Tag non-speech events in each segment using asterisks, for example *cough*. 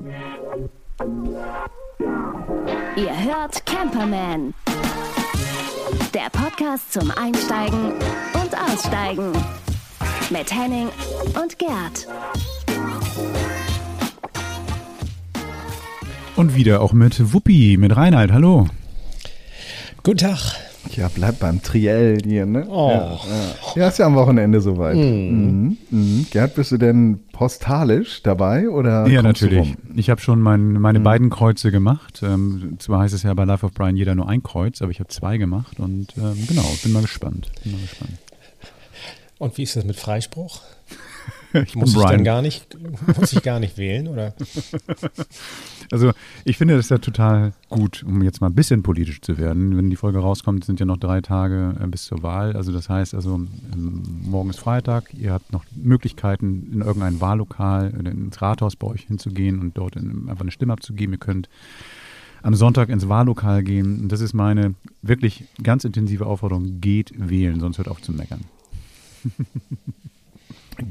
Ihr hört Camperman. Der Podcast zum Einsteigen und Aussteigen. Mit Henning und Gerd. Und wieder auch mit Wuppi, mit Reinhard. Hallo. Guten Tag. Ja, bleib beim Triell hier, ne? Oh. Ja, ja. ja, ist ja am Wochenende soweit. Mhm. Mhm. Gerd, bist du denn postalisch dabei oder? Ja, natürlich. rum? Ich habe schon mein, meine beiden Kreuze gemacht. Ähm, zwar heißt es ja bei Life of Brian jeder nur ein Kreuz, aber ich habe zwei gemacht und ähm, genau, bin mal gespannt. Bin mal gespannt. Und wie ist das mit Freispruch? *laughs* Ich Muss ich dann gar nicht, muss ich gar nicht wählen, oder? *laughs* Also ich finde das ja total gut, um jetzt mal ein bisschen politisch zu werden. Wenn die Folge rauskommt, sind ja noch drei Tage äh, bis zur Wahl. Also das heißt, also ähm, morgen ist Freitag, ihr habt noch Möglichkeiten, in irgendein Wahllokal oder ins Rathaus bei euch hinzugehen und dort in, einfach eine Stimme abzugeben. Ihr könnt am Sonntag ins Wahllokal gehen. Und das ist meine wirklich ganz intensive Aufforderung. Geht wählen, sonst hört auf zu meckern. *laughs*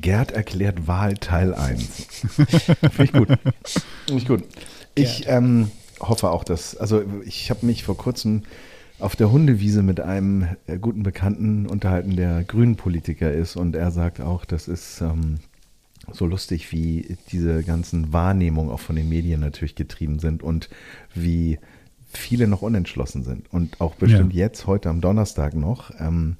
Gerd erklärt Wahl Teil 1. *laughs* Finde ich gut. Finde ich gut. Ich ähm, hoffe auch, dass, also ich habe mich vor kurzem auf der Hundewiese mit einem äh, guten Bekannten unterhalten, der Grünen-Politiker ist und er sagt auch, das ist ähm, so lustig, wie diese ganzen Wahrnehmungen auch von den Medien natürlich getrieben sind und wie viele noch unentschlossen sind und auch bestimmt Ja. jetzt, heute am Donnerstag noch. Ähm,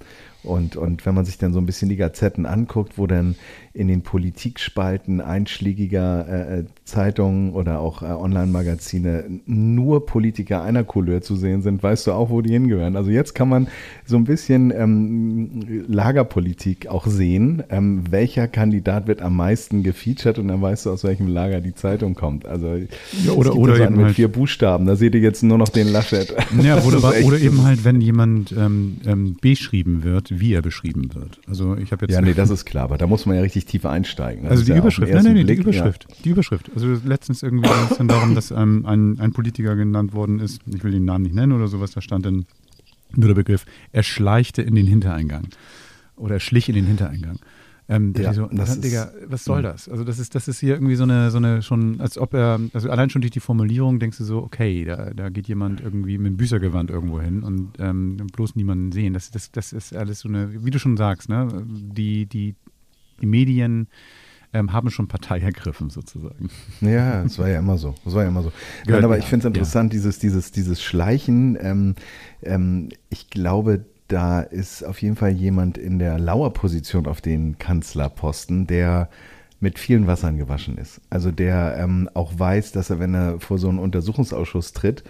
und, und wenn man sich dann so ein bisschen die Gazetten anguckt, wo dann in den Politikspalten einschlägiger äh, äh, Zeitungen oder auch äh, Online-Magazine nur Politiker einer Couleur zu sehen sind, weißt du auch, wo die hingehören. Also jetzt kann man so ein bisschen ähm, Lagerpolitik auch sehen. Ähm, welcher Kandidat wird am meisten gefeatured und dann weißt du, aus welchem Lager die Zeitung kommt. Also Ja, oder- oder so eben mit halt- vier Buchstaben. Da seht ihr jetzt nur noch den Laschet. Ja, *laughs* oder, oder eben halt, wenn jemand ähm, ähm, beschrieben wird, wie er beschrieben wird. Also ich habe jetzt Ja, nee, *laughs* das ist klar, aber da muss man ja richtig tief einsteigen. Das Also die ja Überschrift, nein, nein, die Blick, Überschrift, die Überschrift. Also letztens irgendwie ging es dann darum, dass ähm, ein, ein Politiker genannt worden ist, ich will den Namen nicht nennen oder sowas, da stand dann nur der Begriff, er schleichte in den Hintereingang oder er schlich in den Hintereingang. Ähm, Ja, so, das Digga, was soll das? Also das ist, das ist hier irgendwie so eine, so eine schon, als ob er, also allein schon durch die Formulierung denkst du so, okay, da, da geht jemand irgendwie mit dem Büßergewand irgendwo hin und ähm, bloß niemanden sehen. Das, das, das ist alles so eine, wie du schon sagst, ne? Die, die, die Medien ähm, haben schon Partei ergriffen sozusagen. Ja, ja, das war ja immer so. Das war ja immer so. Nein, aber ja, ich finde es interessant, dieses, dieses, dieses Schleichen. Ähm, ähm, ich glaube, da ist auf jeden Fall jemand in der Lauerposition auf den Kanzlerposten, der mit vielen Wassern gewaschen ist. Also der ähm, auch weiß, dass er, wenn er vor so einen Untersuchungsausschuss tritt,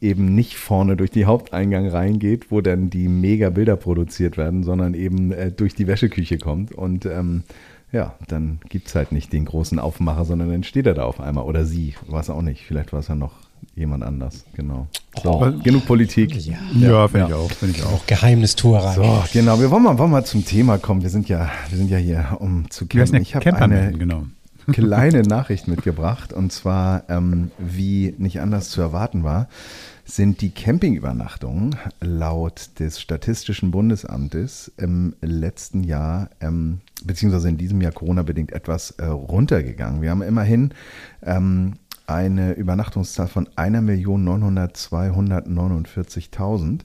eben nicht vorne durch die Haupteingang reingeht, wo dann die mega Bilder produziert werden, sondern eben äh, durch die Wäscheküche kommt. Und ähm, ja, dann gibt es halt nicht den großen Aufmacher, sondern dann steht er da auf einmal. Oder sie, weiß auch nicht. Vielleicht war es ja noch jemand anders. Genau. So, Oh. genug Politik. Ja. Ja, finde ja. ich auch, finde ich auch. Geheimnistuerei. So, genau. Wir wollen mal, wollen mal zum Thema kommen. Wir sind ja, wir sind ja hier, um zu campen. Ich habe eine genau. *laughs* kleine Nachricht mitgebracht. Und zwar, ähm, wie nicht anders zu erwarten war, sind die Campingübernachtungen laut des Statistischen Bundesamtes im letzten Jahr, ähm, beziehungsweise in diesem Jahr Corona-bedingt etwas äh, runtergegangen. Wir haben immerhin ähm, eine Übernachtungszahl von 1.902.149.000,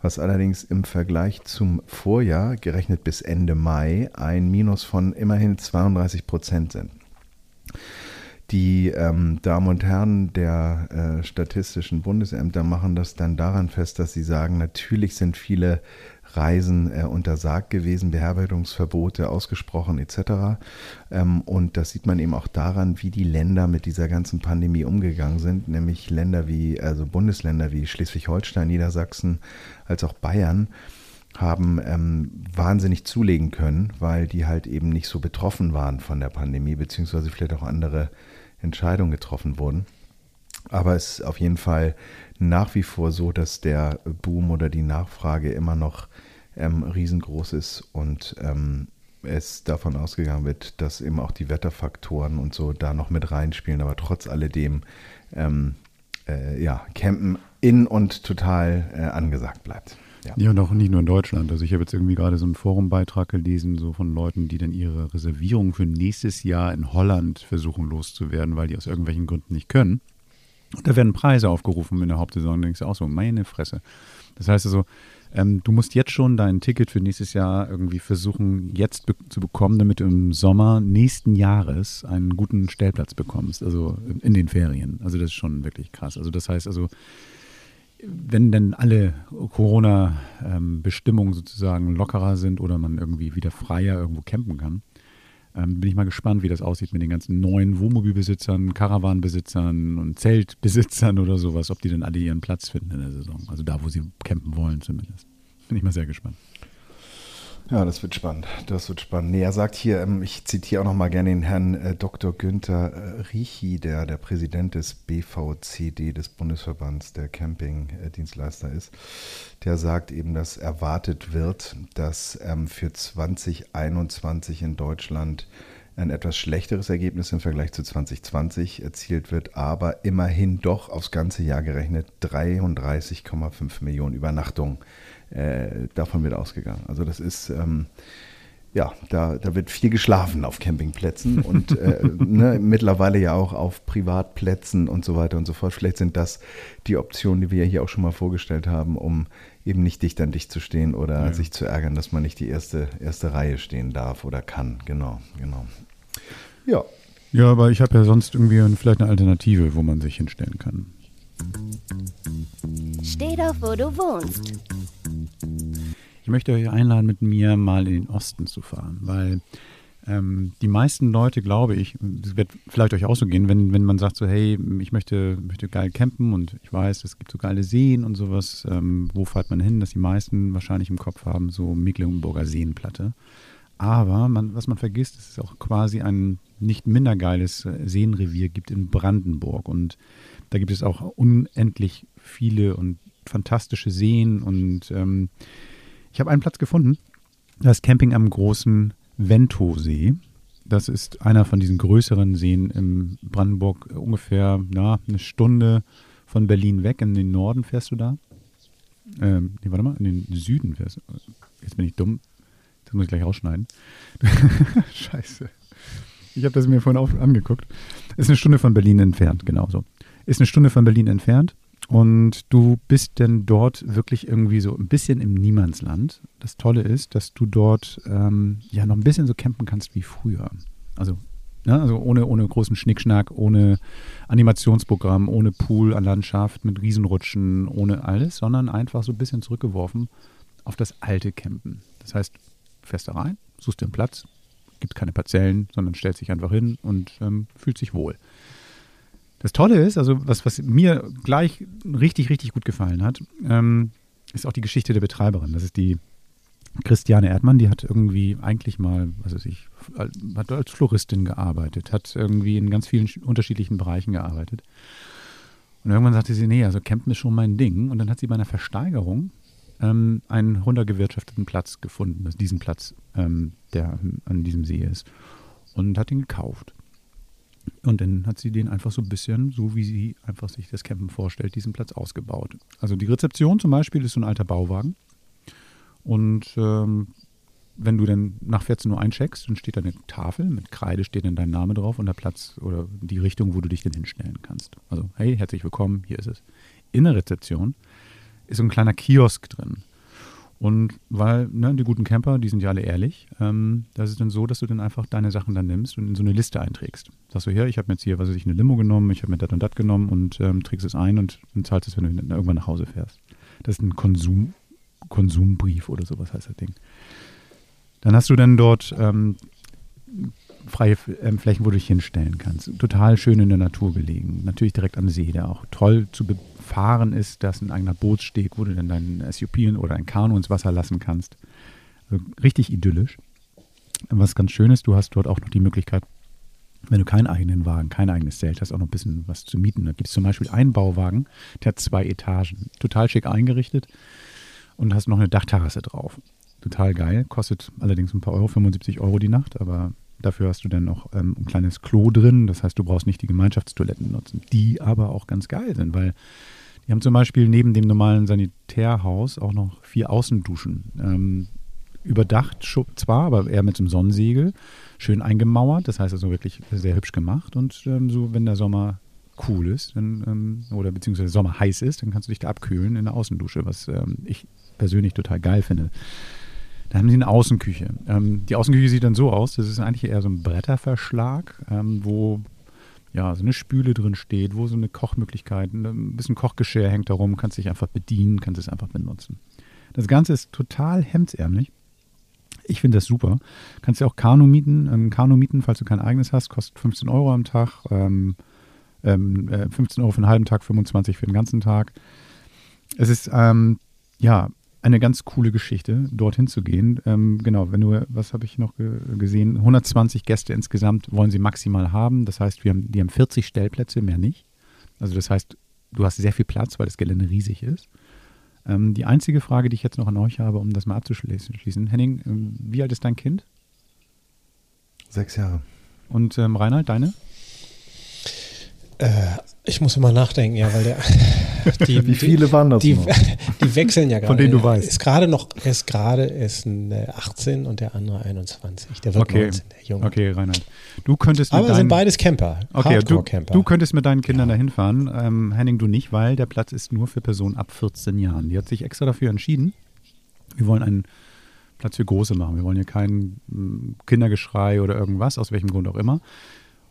was allerdings im Vergleich zum Vorjahr, gerechnet bis Ende Mai, ein Minus von immerhin 32 Prozent sind. Die ähm, Damen und Herren der äh, statistischen Bundesämter machen das dann daran fest, dass sie sagen, natürlich sind viele Reisen äh, untersagt gewesen, Beherbergungsverbote ausgesprochen etc. Ähm, und das sieht man eben auch daran, wie die Länder mit dieser ganzen Pandemie umgegangen sind, nämlich Länder wie, also Bundesländer wie Schleswig-Holstein, Niedersachsen, als auch Bayern haben ähm, wahnsinnig zulegen können, weil die halt eben nicht so betroffen waren von der Pandemie, beziehungsweise vielleicht auch andere Entscheidungen getroffen wurden. Aber es ist auf jeden Fall nach wie vor so, dass der Boom oder die Nachfrage immer noch ähm, riesengroß ist und ähm, es davon ausgegangen wird, dass eben auch die Wetterfaktoren und so da noch mit reinspielen, aber trotz alledem ähm, äh, ja, Campen in und total äh, angesagt bleibt. Ja. Ja, und auch nicht nur in Deutschland. Also ich habe jetzt irgendwie gerade so einen Forumbeitrag gelesen, so von Leuten, die dann ihre Reservierung für nächstes Jahr in Holland versuchen loszuwerden, weil die aus irgendwelchen Gründen nicht können. Und da werden Preise aufgerufen in der Hauptsaison. Da denkst du auch so, meine Fresse. Das heißt also, ähm, du musst jetzt schon dein Ticket für nächstes Jahr irgendwie versuchen, jetzt be zu bekommen, damit du im Sommer nächsten Jahres einen guten Stellplatz bekommst, also in den Ferien. Also das ist schon wirklich krass. Also das heißt also, wenn denn alle Corona-Bestimmungen sozusagen lockerer sind oder man irgendwie wieder freier irgendwo campen kann, ähm, bin ich mal gespannt, wie das aussieht mit den ganzen neuen Wohnmobilbesitzern, Caravanbesitzern und Zeltbesitzern oder sowas, ob die dann alle ihren Platz finden in der Saison. Also da, wo sie campen wollen zumindest. Bin ich mal sehr gespannt. Ja, das wird spannend. Das wird spannend. Nee, er sagt hier, ähm, ich zitiere auch noch mal gerne den Herrn äh, Dr. Günther äh, Riechi, der der Präsident des BVCD, des Bundesverbands der Campingdienstleister ist. Der sagt eben, dass erwartet wird, dass ähm, für 2021 in Deutschland ein etwas schlechteres Ergebnis im Vergleich zu 2020 erzielt wird, aber immerhin doch aufs ganze Jahr gerechnet 33,5 Millionen Übernachtungen äh, davon wird ausgegangen. Also das ist, ähm, ja, da, da wird viel geschlafen auf Campingplätzen *laughs* und äh, ne, mittlerweile ja auch auf Privatplätzen und so weiter und so fort. Vielleicht sind das die Optionen, die wir ja hier auch schon mal vorgestellt haben, um eben nicht dicht an dicht zu stehen oder Ja. sich zu ärgern, dass man nicht die erste, erste Reihe stehen darf oder kann. Genau, genau. Ja, Ja, aber ich habe ja sonst irgendwie ein- vielleicht eine Alternative, wo man sich hinstellen kann. Steh doch, wo du wohnst. Ich möchte euch einladen, mit mir mal in den Osten zu fahren, weil ähm, die meisten Leute, glaube ich, es wird vielleicht euch auch so gehen, wenn, wenn man sagt so, hey, ich möchte, möchte geil campen und ich weiß, es gibt so geile Seen und sowas, ähm, wo fährt man hin, dass die meisten wahrscheinlich im Kopf haben, so Mecklenburger Seenplatte. Aber man, was man vergisst, ist, dass es auch quasi ein nicht minder geiles äh, Seenrevier gibt in Brandenburg. Und da gibt es auch unendlich viele und fantastische Seen. Und ähm, ich habe einen Platz gefunden. Das Camping am großen Ventosee. Das ist einer von diesen größeren Seen in Brandenburg, äh, ungefähr na, eine Stunde von Berlin weg. In den Norden fährst du da. Ähm, nee, warte mal, in den Süden fährst du. Jetzt bin ich dumm. Das muss ich gleich rausschneiden. *laughs* Scheiße. Ich habe das mir vorhin auch angeguckt. Ist eine Stunde von Berlin entfernt, genauso. Ist eine Stunde von Berlin entfernt und du bist dann dort wirklich irgendwie so ein bisschen im Niemandsland. Das Tolle ist, dass du dort ähm, ja noch ein bisschen so campen kannst wie früher. Also, ne, also ohne, ohne großen Schnickschnack, ohne Animationsprogramm, ohne Pool an Landschaft, mit Riesenrutschen, ohne alles, sondern einfach so ein bisschen zurückgeworfen auf das alte Campen. Das heißt, fährst da rein, suchst dir einen Platz, gibt keine Parzellen, sondern stellst dich einfach hin und ähm, fühlt sich wohl. Das Tolle ist, also was, was mir gleich richtig, richtig gut gefallen hat, ähm, ist auch die Geschichte der Betreiberin. Das ist die Christiane Erdmann, die hat irgendwie eigentlich mal, was weiß ich, hat als Floristin gearbeitet, hat irgendwie in ganz vielen unterschiedlichen Bereichen gearbeitet. Und irgendwann sagte sie, nee, also Campen ist schon mein Ding. Und dann hat sie bei einer Versteigerung ähm, einen runtergewirtschafteten Platz gefunden, diesen Platz, ähm, der an diesem See ist. Und hat ihn gekauft. Und dann hat sie den einfach so ein bisschen, so wie sie einfach sich das Campen vorstellt, diesen Platz ausgebaut. Also die Rezeption zum Beispiel ist so ein alter Bauwagen. Und ähm, wenn du dann nach 14 Uhr eincheckst, dann steht da eine Tafel mit Kreide, steht dann dein Name drauf und der Platz oder die Richtung, wo du dich dann hinstellen kannst. Also, hey, herzlich willkommen, hier ist es. In der Rezeption ist so ein kleiner Kiosk drin. Und weil, ne, die guten Camper, die sind ja alle ehrlich, ähm, das ist dann so, dass du dann einfach deine Sachen dann nimmst und in so eine Liste einträgst. Sagst du, hier, ich habe mir jetzt hier, was weiß ich, eine Limo genommen, ich habe mir das und das genommen und ähm, trägst es ein und dann zahlst es, wenn du irgendwann nach Hause fährst. Das ist ein Konsum, Konsumbrief oder sowas heißt das Ding. Dann hast du dann dort ähm, freie ähm, Flächen, wo du dich hinstellen kannst. Total schön in der Natur gelegen. Natürlich direkt am See, der auch toll zu befahren ist. Da ist ein eigener Bootssteg, wo du dann dein SUP oder ein Kanu ins Wasser lassen kannst. Also richtig idyllisch. Was ganz schön ist, du hast dort auch noch die Möglichkeit, wenn du keinen eigenen Wagen, kein eigenes Zelt hast, auch noch ein bisschen was zu mieten. Da gibt es zum Beispiel einen Bauwagen, der hat zwei Etagen. Total schick eingerichtet und hast noch eine Dachterrasse drauf. Total geil. Kostet allerdings ein paar Euro, 75 Euro die Nacht, aber dafür hast du dann noch ähm, ein kleines Klo drin. Das heißt, du brauchst nicht die Gemeinschaftstoiletten nutzen, die aber auch ganz geil sind, weil Die haben zum Beispiel neben dem normalen Sanitärhaus auch noch vier Außenduschen. Ähm, überdacht zwar, aber eher mit so einem Sonnensegel, schön eingemauert, das heißt also wirklich sehr hübsch gemacht. Und ähm, so, wenn der Sommer cool ist, dann, ähm, oder beziehungsweise Sommer heiß ist, dann kannst du dich da abkühlen in der Außendusche, was ähm, ich persönlich total geil finde. Da haben sie eine Außenküche. Ähm, die Außenküche sieht dann so aus, das ist eigentlich eher so ein Bretterverschlag, ähm, wo ja, so eine Spüle drin steht, wo so eine Kochmöglichkeit, ein bisschen Kochgeschirr hängt da rum, kannst dich einfach bedienen, kannst es einfach benutzen. Das Ganze ist total hemdsärmlich. Ich finde das super. Kannst ja auch Kanu mieten. Ähm, Kanu mieten, falls du kein eigenes hast, kostet 15 Euro am Tag. Ähm, ähm, äh, 15 Euro für einen halben Tag, 25 für den ganzen Tag. Es ist ähm, ja eine ganz coole Geschichte, dorthin zu gehen. Ähm, genau, wenn du, was habe ich noch ge gesehen? 120 Gäste insgesamt wollen sie maximal haben. Das heißt, wir haben, die haben 40 Stellplätze, mehr nicht. Also das heißt, du hast sehr viel Platz, weil das Gelände riesig ist. Ähm, die einzige Frage, die ich jetzt noch an euch habe, um das mal abzuschließen, Henning, ähm, wie alt ist dein Kind? Sechs Jahre. Und ähm, Reinhard, deine? Äh, ich muss immer nachdenken, ja, weil der. *laughs* Die, Wie viele waren das die, noch? *laughs* die wechseln ja gerade. Von denen du weißt. Ist gerade noch, ist gerade ist ein äh, 18 und der andere 21. Der wird Okay, 19, der Junge. okay, Reinhard. Du könntest mit Aber sind deinen, beides Camper. okay, du, du könntest mit deinen Kindern dahin fahren. Ähm, Henning, du nicht, weil der Platz ist nur für Personen ab 14 Jahren. Die hat sich extra dafür entschieden. Wir wollen einen Platz für Große machen. Wir wollen hier kein mm, Kindergeschrei oder irgendwas, aus welchem Grund auch immer.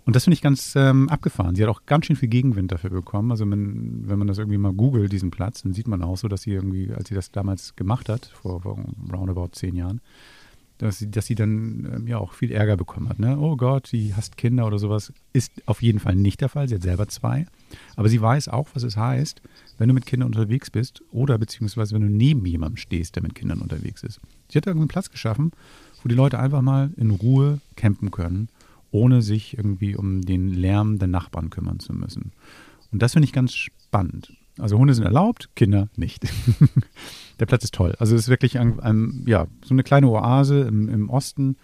Und das finde ich ganz ähm, abgefahren. Sie hat auch ganz schön viel Gegenwind dafür bekommen. Also wenn, wenn man das irgendwie mal googelt, diesen Platz, dann sieht man auch so, dass sie irgendwie, als sie das damals gemacht hat, vor, vor roundabout zehn Jahren, dass sie, dass sie dann ähm, ja auch viel Ärger bekommen hat. Ne? Oh Gott, sie hasst Kinder oder sowas. Ist auf jeden Fall nicht der Fall. Sie hat selber zwei. Aber sie weiß auch, was es heißt, wenn du mit Kindern unterwegs bist oder beziehungsweise wenn du neben jemandem stehst, der mit Kindern unterwegs ist. Sie hat irgendeinen Platz geschaffen, wo die Leute einfach mal in Ruhe campen können, ohne sich irgendwie um den Lärm der Nachbarn kümmern zu müssen. Und das finde ich ganz spannend. Also Hunde sind erlaubt, Kinder nicht. *laughs* der Platz ist toll. Also es ist wirklich ein, ein, ja, so eine kleine Oase im, im Osten,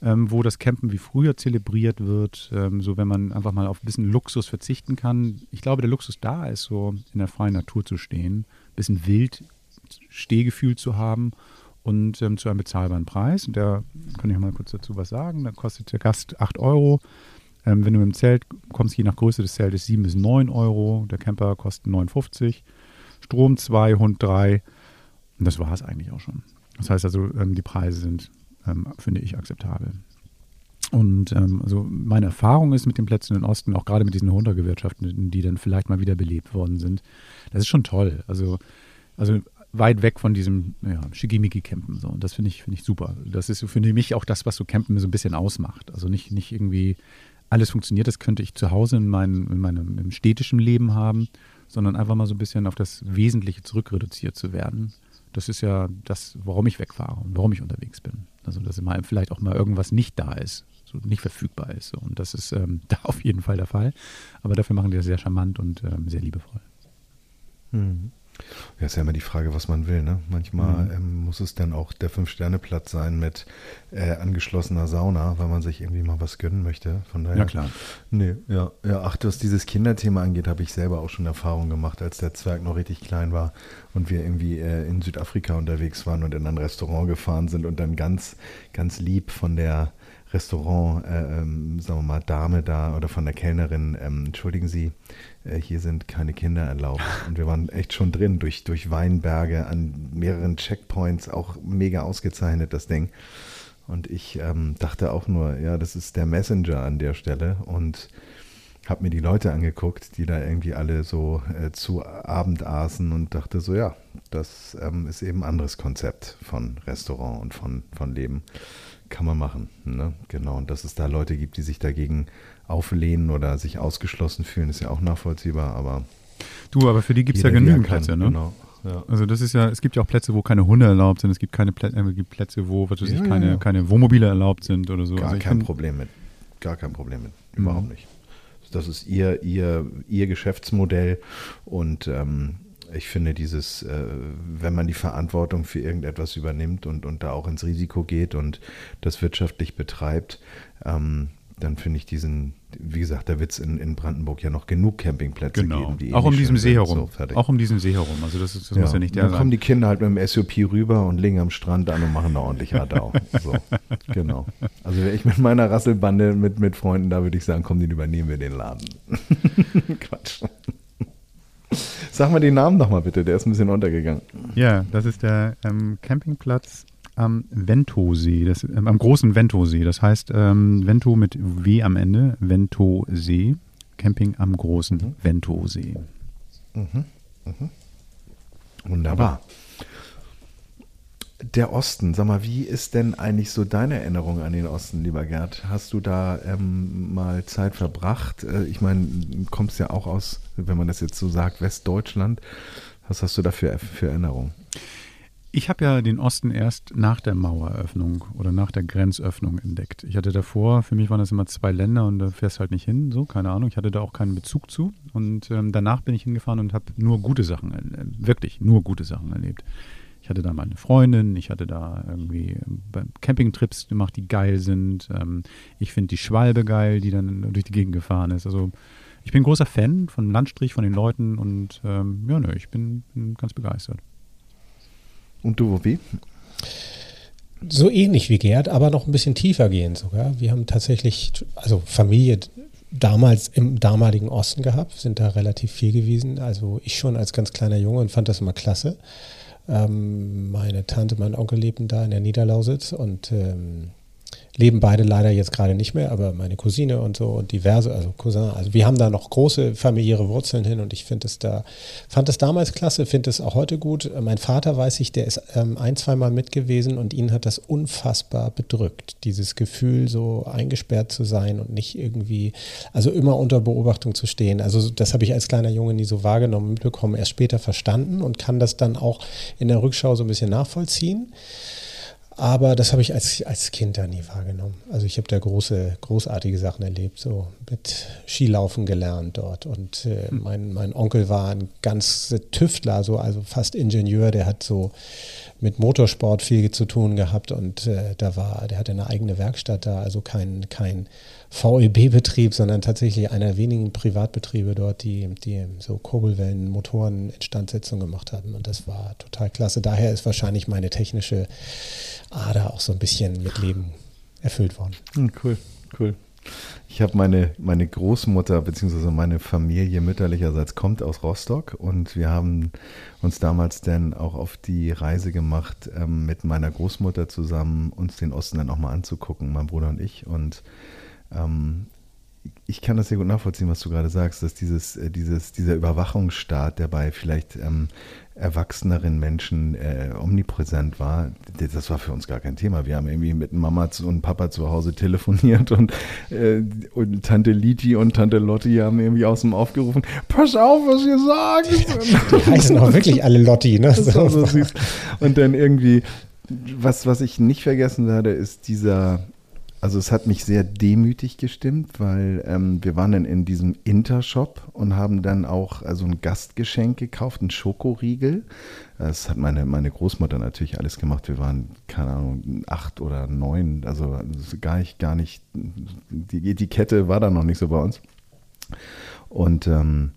ähm, wo das Campen wie früher zelebriert wird. Ähm, so wenn man einfach mal auf ein bisschen Luxus verzichten kann. Ich glaube, der Luxus da ist, so in der freien Natur zu stehen, ein bisschen wild Stehgefühl zu haben und ähm, zu einem bezahlbaren Preis. Und da kann ich mal kurz dazu was sagen. Da kostet der Gast 8 Euro. Ähm, wenn du im Zelt kommst, je nach Größe des Zeltes 7 bis 9 Euro. Der Camper kostet 59. Strom 2, Hund 3. Und das war es eigentlich auch schon. Das heißt also, ähm, die Preise sind, ähm, finde ich, akzeptabel. Und ähm, also meine Erfahrung ist mit den Plätzen im Osten, auch gerade mit diesen Hundergewerkschaften, die dann vielleicht mal wieder belebt worden sind, das ist schon toll. Also, also weit weg von diesem ja, Schickimicki-Campen. So. Und das finde ich, finde ich super. Das ist für mich auch das, was so Campen so ein bisschen ausmacht. Also nicht, nicht irgendwie alles funktioniert, das könnte ich zu Hause in, mein, in meinem im städtischen Leben haben, sondern einfach mal so ein bisschen auf das Wesentliche zurückreduziert zu werden. Das ist ja das, warum ich wegfahre und warum ich unterwegs bin. Also, dass mal vielleicht auch mal irgendwas nicht da ist, so nicht verfügbar ist. So. Und das ist ähm, *laughs* da auf jeden Fall der Fall. Aber dafür machen die das sehr charmant und ähm, sehr liebevoll. Mhm. Ja, ist ja immer die Frage, was man will. Ne? Manchmal Mhm. ähm, muss es dann auch der Fünf-Sterne-Platz sein mit äh, angeschlossener Sauna, weil man sich irgendwie mal was gönnen möchte. Von daher, Ja, klar. Nee, ja, ja, ach, was dieses Kinderthema angeht, habe ich selber auch schon Erfahrung gemacht, als der Zwerg noch richtig klein war und wir irgendwie äh, in Südafrika unterwegs waren und in ein Restaurant gefahren sind und dann ganz, ganz lieb von der Restaurant, äh, ähm, sagen wir mal, Dame da oder von der Kellnerin, ähm, entschuldigen Sie, hier sind keine Kinder erlaubt. Und wir waren echt schon drin, durch, durch Weinberge an mehreren Checkpoints, auch mega ausgezeichnet, das Ding. Und ich ähm, dachte auch nur, ja, das ist der Messenger an der Stelle und habe mir die Leute angeguckt, die da irgendwie alle so äh, zu Abend aßen und dachte so, ja, das ähm, ist eben ein anderes Konzept von Restaurant und von, von Leben. Kann man machen. Ne? Genau. Und dass es da Leute gibt, die sich dagegen auflehnen oder sich ausgeschlossen fühlen, ist ja auch nachvollziehbar, aber Du, aber für die gibt es ja genügend. Plätze, ne? Genau. Ja. Also das ist ja, es gibt ja auch Plätze, wo keine Hunde erlaubt sind, es gibt keine Plätze, äh, gibt Plätze wo was weiß ich, Ja, ja, keine, ja. keine Wohnmobile erlaubt sind oder so. Gar also ich kein find- Problem mit. Gar kein Problem mit. Mhm. Überhaupt nicht. Das ist ihr, ihr, ihr Geschäftsmodell und ähm, ich finde dieses, äh, wenn man die Verantwortung für irgendetwas übernimmt und, und da auch ins Risiko geht und das wirtschaftlich betreibt, ähm, dann finde ich diesen, wie gesagt, da wird es in, in Brandenburg ja noch genug Campingplätze Genau. geben. Die Auch eh um nicht diesen See herum. So. Auch um diesen See herum. Also das, ist, das ja. muss ja nicht der Dann kommen sein. die Kinder halt mit dem SUP rüber und legen am Strand an und machen da ordentlich Radau. so, *laughs* genau. Also wäre ich mit meiner Rasselbande mit, mit Freunden da, würde ich sagen, komm, den übernehmen wir den Laden. *laughs* Quatsch. Sag mal den Namen nochmal bitte, der ist ein bisschen untergegangen. Ja, das ist der ähm, Campingplatz am Ventosee, das, ähm, am großen Ventosee. Das heißt ähm, Vento mit W am Ende, Ventosee. Camping am großen Mhm. Ventosee. Wunderbar. Der Osten, sag mal, wie ist denn eigentlich so deine Erinnerung an den Osten, lieber Gerd? Hast du da ähm, mal Zeit verbracht? Äh, ich meine, du kommst ja auch aus, wenn man das jetzt so sagt, Westdeutschland. Was hast du da für, für Erinnerungen? Ich habe ja den Osten erst nach der Maueröffnung oder nach der Grenzöffnung entdeckt. Ich hatte davor, für mich waren das immer zwei Länder und da fährst halt nicht hin, so, keine Ahnung. Ich hatte da auch keinen Bezug zu. Und ähm, danach bin ich hingefahren und habe nur gute Sachen, äh, wirklich nur gute Sachen erlebt. Ich hatte da mal eine Freundin, ich hatte da irgendwie ähm, Campingtrips gemacht, die geil sind. Ähm, ich finde die Schwalbe geil, die dann durch die Gegend gefahren ist. Also ich bin großer Fan von Landstrich, von den Leuten und ähm, ja, nö, ich bin, bin ganz begeistert. Und du, wie? So ähnlich wie Gerd, aber noch ein bisschen tiefer gehen sogar. Wir haben tatsächlich, also Familie damals im damaligen Osten gehabt, sind da relativ viel gewesen. Also ich schon als ganz kleiner Junge und fand das immer klasse. Ähm, meine Tante, mein Onkel lebten da in der Niederlausitz und ähm, leben beide leider jetzt gerade nicht mehr, aber meine Cousine und so und diverse, also Cousin, also wir haben da noch große familiäre Wurzeln hin und ich finde es da, fand es damals klasse, finde es auch heute gut. Mein Vater weiß ich, der ist ähm, ein, zweimal mit gewesen und ihn hat das unfassbar bedrückt, dieses Gefühl, so eingesperrt zu sein und nicht irgendwie, also immer unter Beobachtung zu stehen. Also das habe ich als kleiner Junge nie so wahrgenommen, mitbekommen, erst später verstanden und kann das dann auch in der Rückschau so ein bisschen nachvollziehen. Aber das habe ich als, als Kind da nie wahrgenommen. Also ich habe da große, großartige Sachen erlebt, so mit Skilaufen gelernt dort. Und äh, mein, mein Onkel war ein ganz Tüftler, so, also fast Ingenieur, der hat so mit Motorsport viel zu tun gehabt und äh, da war, der hatte eine eigene Werkstatt da, also kein, kein VEB-Betrieb, sondern tatsächlich einer der wenigen Privatbetriebe dort, die, die so Kurbelwellen, Motoren, Instandsetzung gemacht haben. Und das war total klasse. Daher ist wahrscheinlich meine technische Ader auch so ein bisschen mit Leben erfüllt worden. Hm, cool, cool. Ich habe meine, meine Großmutter bzw. meine Familie mütterlicherseits kommt aus Rostock und wir haben uns damals dann auch auf die Reise gemacht, ähm, mit meiner Großmutter zusammen uns den Osten dann auch mal anzugucken, mein Bruder und ich. Und ähm, ich kann das sehr gut nachvollziehen, was du gerade sagst, dass dieses, äh, dieses, dieser Überwachungsstaat, der bei vielleicht ähm, erwachseneren Menschen äh, omnipräsent war, das war für uns gar kein Thema. Wir haben irgendwie mit Mama und Papa zu Hause telefoniert und, äh, und Tante Liti und Tante Lotti haben irgendwie aus dem aufgerufen, pass auf, was ihr sagt. *laughs* Die heißen auch wirklich alle Lotti, ne? So süß. Und dann irgendwie, was, was ich nicht vergessen werde, ist dieser, also es hat mich sehr demütig gestimmt, weil ähm, wir waren dann in diesem Intershop und haben dann auch also ein Gastgeschenk gekauft, einen Schokoriegel. Das hat meine, meine Großmutter natürlich alles gemacht. Wir waren, keine Ahnung, acht oder neun, also gar nicht, gar nicht, die Etikette war da noch nicht so bei uns. Und ähm,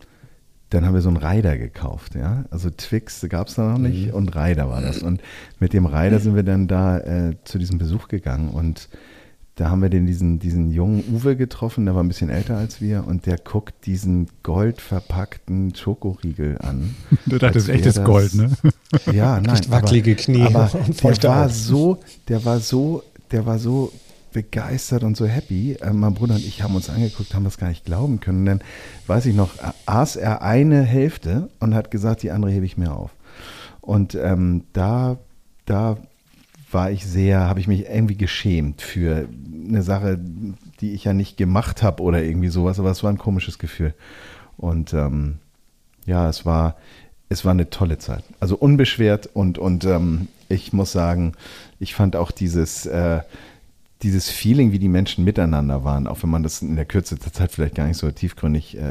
dann haben wir so einen Rider gekauft, ja. Also Twix gab es da noch nicht und Rider war das. Und mit dem Rider sind wir dann da äh, zu diesem Besuch gegangen und da haben wir den, diesen, diesen jungen Uwe getroffen, der war ein bisschen älter als wir und der guckt diesen goldverpackten Schokoriegel an. *laughs* Du dachtest, echtes wär Gold, ne? *laughs* Ja, nein. wackelige Knie aber *laughs* und der feuchte war so, der war so, der war so begeistert und so happy. Äh, mein Bruder und ich haben uns angeguckt, haben das gar nicht glauben können. Und dann, weiß ich noch, aß er eine Hälfte und hat gesagt, die andere hebe ich mir auf. Und ähm, da, da war ich sehr, habe ich mich irgendwie geschämt für eine Sache, die ich ja nicht gemacht habe oder irgendwie sowas, aber es war ein komisches Gefühl. Und ähm, ja, es war, es war eine tolle Zeit. Also unbeschwert und, und ähm, ich muss sagen, ich fand auch dieses, äh, dieses Feeling, wie die Menschen miteinander waren, auch wenn man das in der Kürze der Zeit vielleicht gar nicht so tiefgründig äh,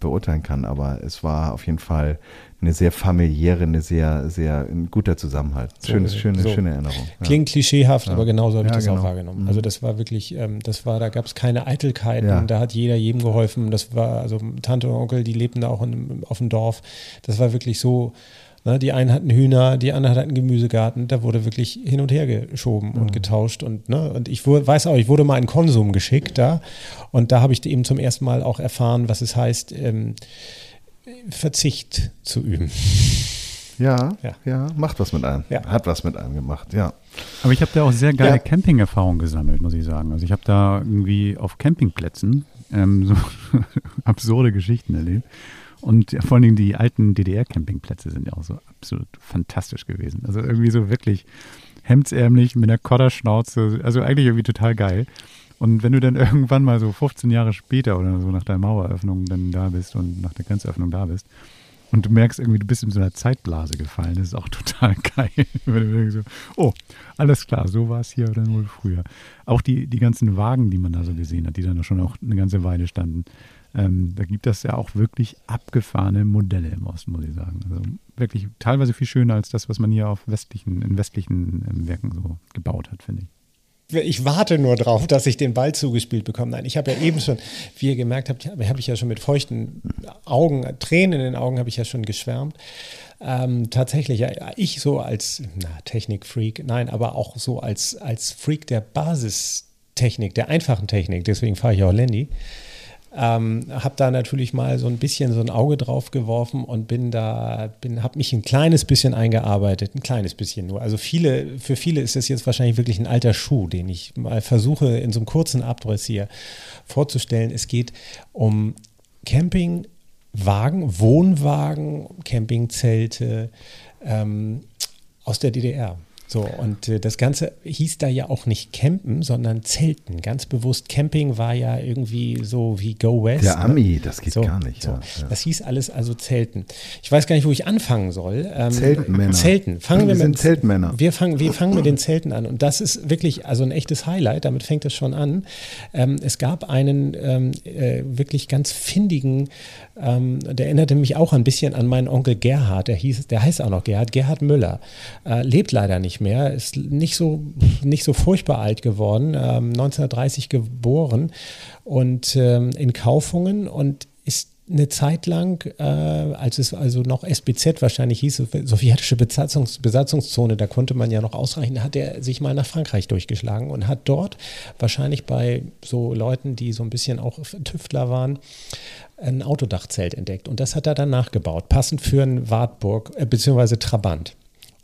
beurteilen kann, aber es war auf jeden Fall eine sehr familiäre, eine sehr, sehr ein guter Zusammenhalt. Schönes, So, schöne, so. schöne Erinnerung. Ja. Klingt klischeehaft, aber genauso habe ich Ja, das auch genau. wahrgenommen. Mhm. Also das war wirklich, ähm, das war, da gab es keine Eitelkeiten, Ja. da hat jeder jedem geholfen. Das war, also Tante und Onkel, die lebten da auch in, auf dem Dorf. Das war wirklich so, ne, die einen hatten Hühner, die anderen hatten einen Gemüsegarten, da wurde wirklich hin und her geschoben Mhm. und getauscht. Und, ne, und ich wurde, weiß auch, ich wurde mal in Konsum geschickt da und da habe ich eben zum ersten Mal auch erfahren, was es heißt, ähm, Verzicht zu üben. Ja, ja, Ja. macht was mit einem. Ja. Hat was mit einem gemacht, ja. Aber ich habe da auch sehr geile Ja. Camping-Erfahrungen gesammelt, muss ich sagen. Also ich habe da irgendwie auf Campingplätzen ähm, so *laughs* absurde Geschichten erlebt. Und vor allen Dingen die alten DDR-Campingplätze sind ja auch so absolut fantastisch gewesen. Also irgendwie so wirklich hemdsärmlich mit einer Kodderschnauze. Also eigentlich irgendwie total geil. Und wenn du dann irgendwann mal so 15 Jahre später oder so nach der Maueröffnung dann da bist und nach der Grenzöffnung da bist und du merkst irgendwie, du bist in so einer Zeitblase gefallen, das ist auch *laughs* total geil. Wenn du denkst so, oh, alles klar, so war es hier dann wohl früher. Auch die, die ganzen Wagen, die man da so gesehen hat, die dann schon auch eine ganze Weile standen, ähm, da gibt es ja auch wirklich abgefahrene Modelle im Osten, muss ich sagen. Also wirklich teilweise viel schöner als das, was man hier auf westlichen, in westlichen ähm, Werken so gebaut hat, finde ich. Ich warte nur drauf, dass ich den Ball zugespielt bekomme. Nein, ich habe ja eben schon, wie ihr gemerkt habt, habe hab ich ja schon mit feuchten Augen, Tränen in den Augen habe ich ja schon geschwärmt. Ähm, tatsächlich, ja, ich so als Technikfreak, nein, aber auch so als, als Freak der Basistechnik, der einfachen Technik, deswegen fahre ich auch Landy. Ähm, habe da natürlich mal so ein bisschen so ein Auge drauf geworfen und bin da, bin, habe mich ein kleines bisschen eingearbeitet, ein kleines bisschen nur. Also viele, für viele ist das jetzt wahrscheinlich wirklich ein alter Schuh, den ich mal versuche in so einem kurzen Abriss hier vorzustellen. Es geht um Campingwagen, Wohnwagen, Campingzelte ähm, aus der DDR. So, und äh, das Ganze hieß da ja auch nicht Campen, sondern Zelten. Ganz bewusst, Camping war ja irgendwie so wie Go West. Der ne? Ami, das geht So, gar nicht. so. Ja, ja. Das hieß alles also Zelten. Ich weiß gar nicht, wo ich anfangen soll. Ähm, Zeltenmänner. Zelten. Fangen wir, Wir mit sind Zeltmänner. Wir fangen, wir fangen mit den Zelten an. Und das ist wirklich also ein echtes Highlight. Damit fängt es schon an. Ähm, es gab einen ähm, äh, wirklich ganz findigen, ähm, der erinnerte mich auch ein bisschen an meinen Onkel Gerhard. Der, hieß, der heißt auch noch Gerhard, Gerhard Müller. Äh, lebt leider nicht mehr, ist nicht so, nicht so furchtbar alt geworden, ähm, 1930 geboren und ähm, in Kaufungen und eine Zeit lang, äh, als es also noch SBZ wahrscheinlich hieß, sowjetische Besatzungs Besatzungszone, da konnte man ja noch ausreichen, hat er sich mal nach Frankreich durchgeschlagen und hat dort wahrscheinlich bei so Leuten, die so ein bisschen auch Tüftler waren, ein Autodachzelt entdeckt. Und das hat er dann nachgebaut, passend für einen Wartburg, äh, beziehungsweise Trabant.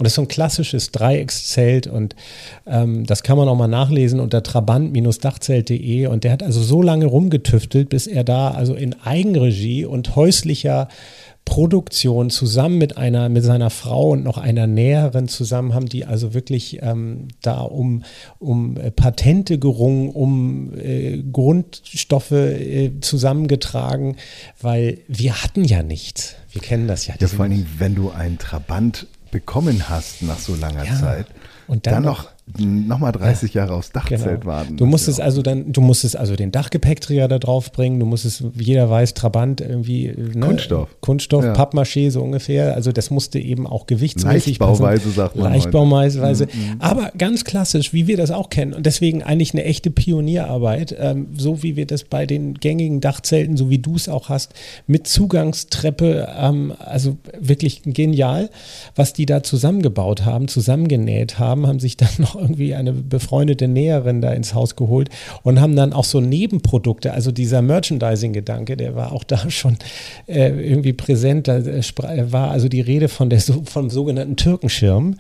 Und das ist so ein klassisches Dreieckszelt und ähm, das kann man auch mal nachlesen unter trabant-dachzelt.de. Und der hat also so lange rumgetüftelt, bis er da also in Eigenregie und häuslicher Produktion zusammen mit einer, mit seiner Frau und noch einer Näherin zusammen haben die also wirklich ähm, da um, um Patente gerungen, um äh, Grundstoffe äh, zusammengetragen, weil wir hatten ja nichts. Wir kennen das ja. Ja, vor allen Dingen, wenn du einen Trabant bekommen hast nach so langer Ja. Zeit, Und dann, dann noch, noch mal 30 Jahre aufs Dachzelt Genau. warten. Du musstest ja also dann, du musstest also den Dachgepäckträger da drauf bringen, du musstest, wie jeder weiß, Trabant irgendwie. äh, Ne, Kunststoff. Kunststoff, Ja. Pappmaché so ungefähr. Also das musste eben auch gewichtsmäßig Leichtbauweise, passen. sagt man Mhm, Leichtbauweise. Aber ganz klassisch, wie wir das auch kennen. Und deswegen eigentlich eine echte Pionierarbeit, ähm, so wie wir das bei den gängigen Dachzelten, so wie du es auch hast, mit Zugangstreppe, ähm, also wirklich genial, was die da zusammengebaut haben, zusammengenäht haben, haben sich dann *laughs* noch irgendwie eine befreundete Näherin da ins Haus geholt und haben dann auch so Nebenprodukte, also dieser Merchandising-Gedanke, der war auch da schon äh, irgendwie präsent. Da äh, spra- war also die Rede von der vom sogenannten Türkenschirm.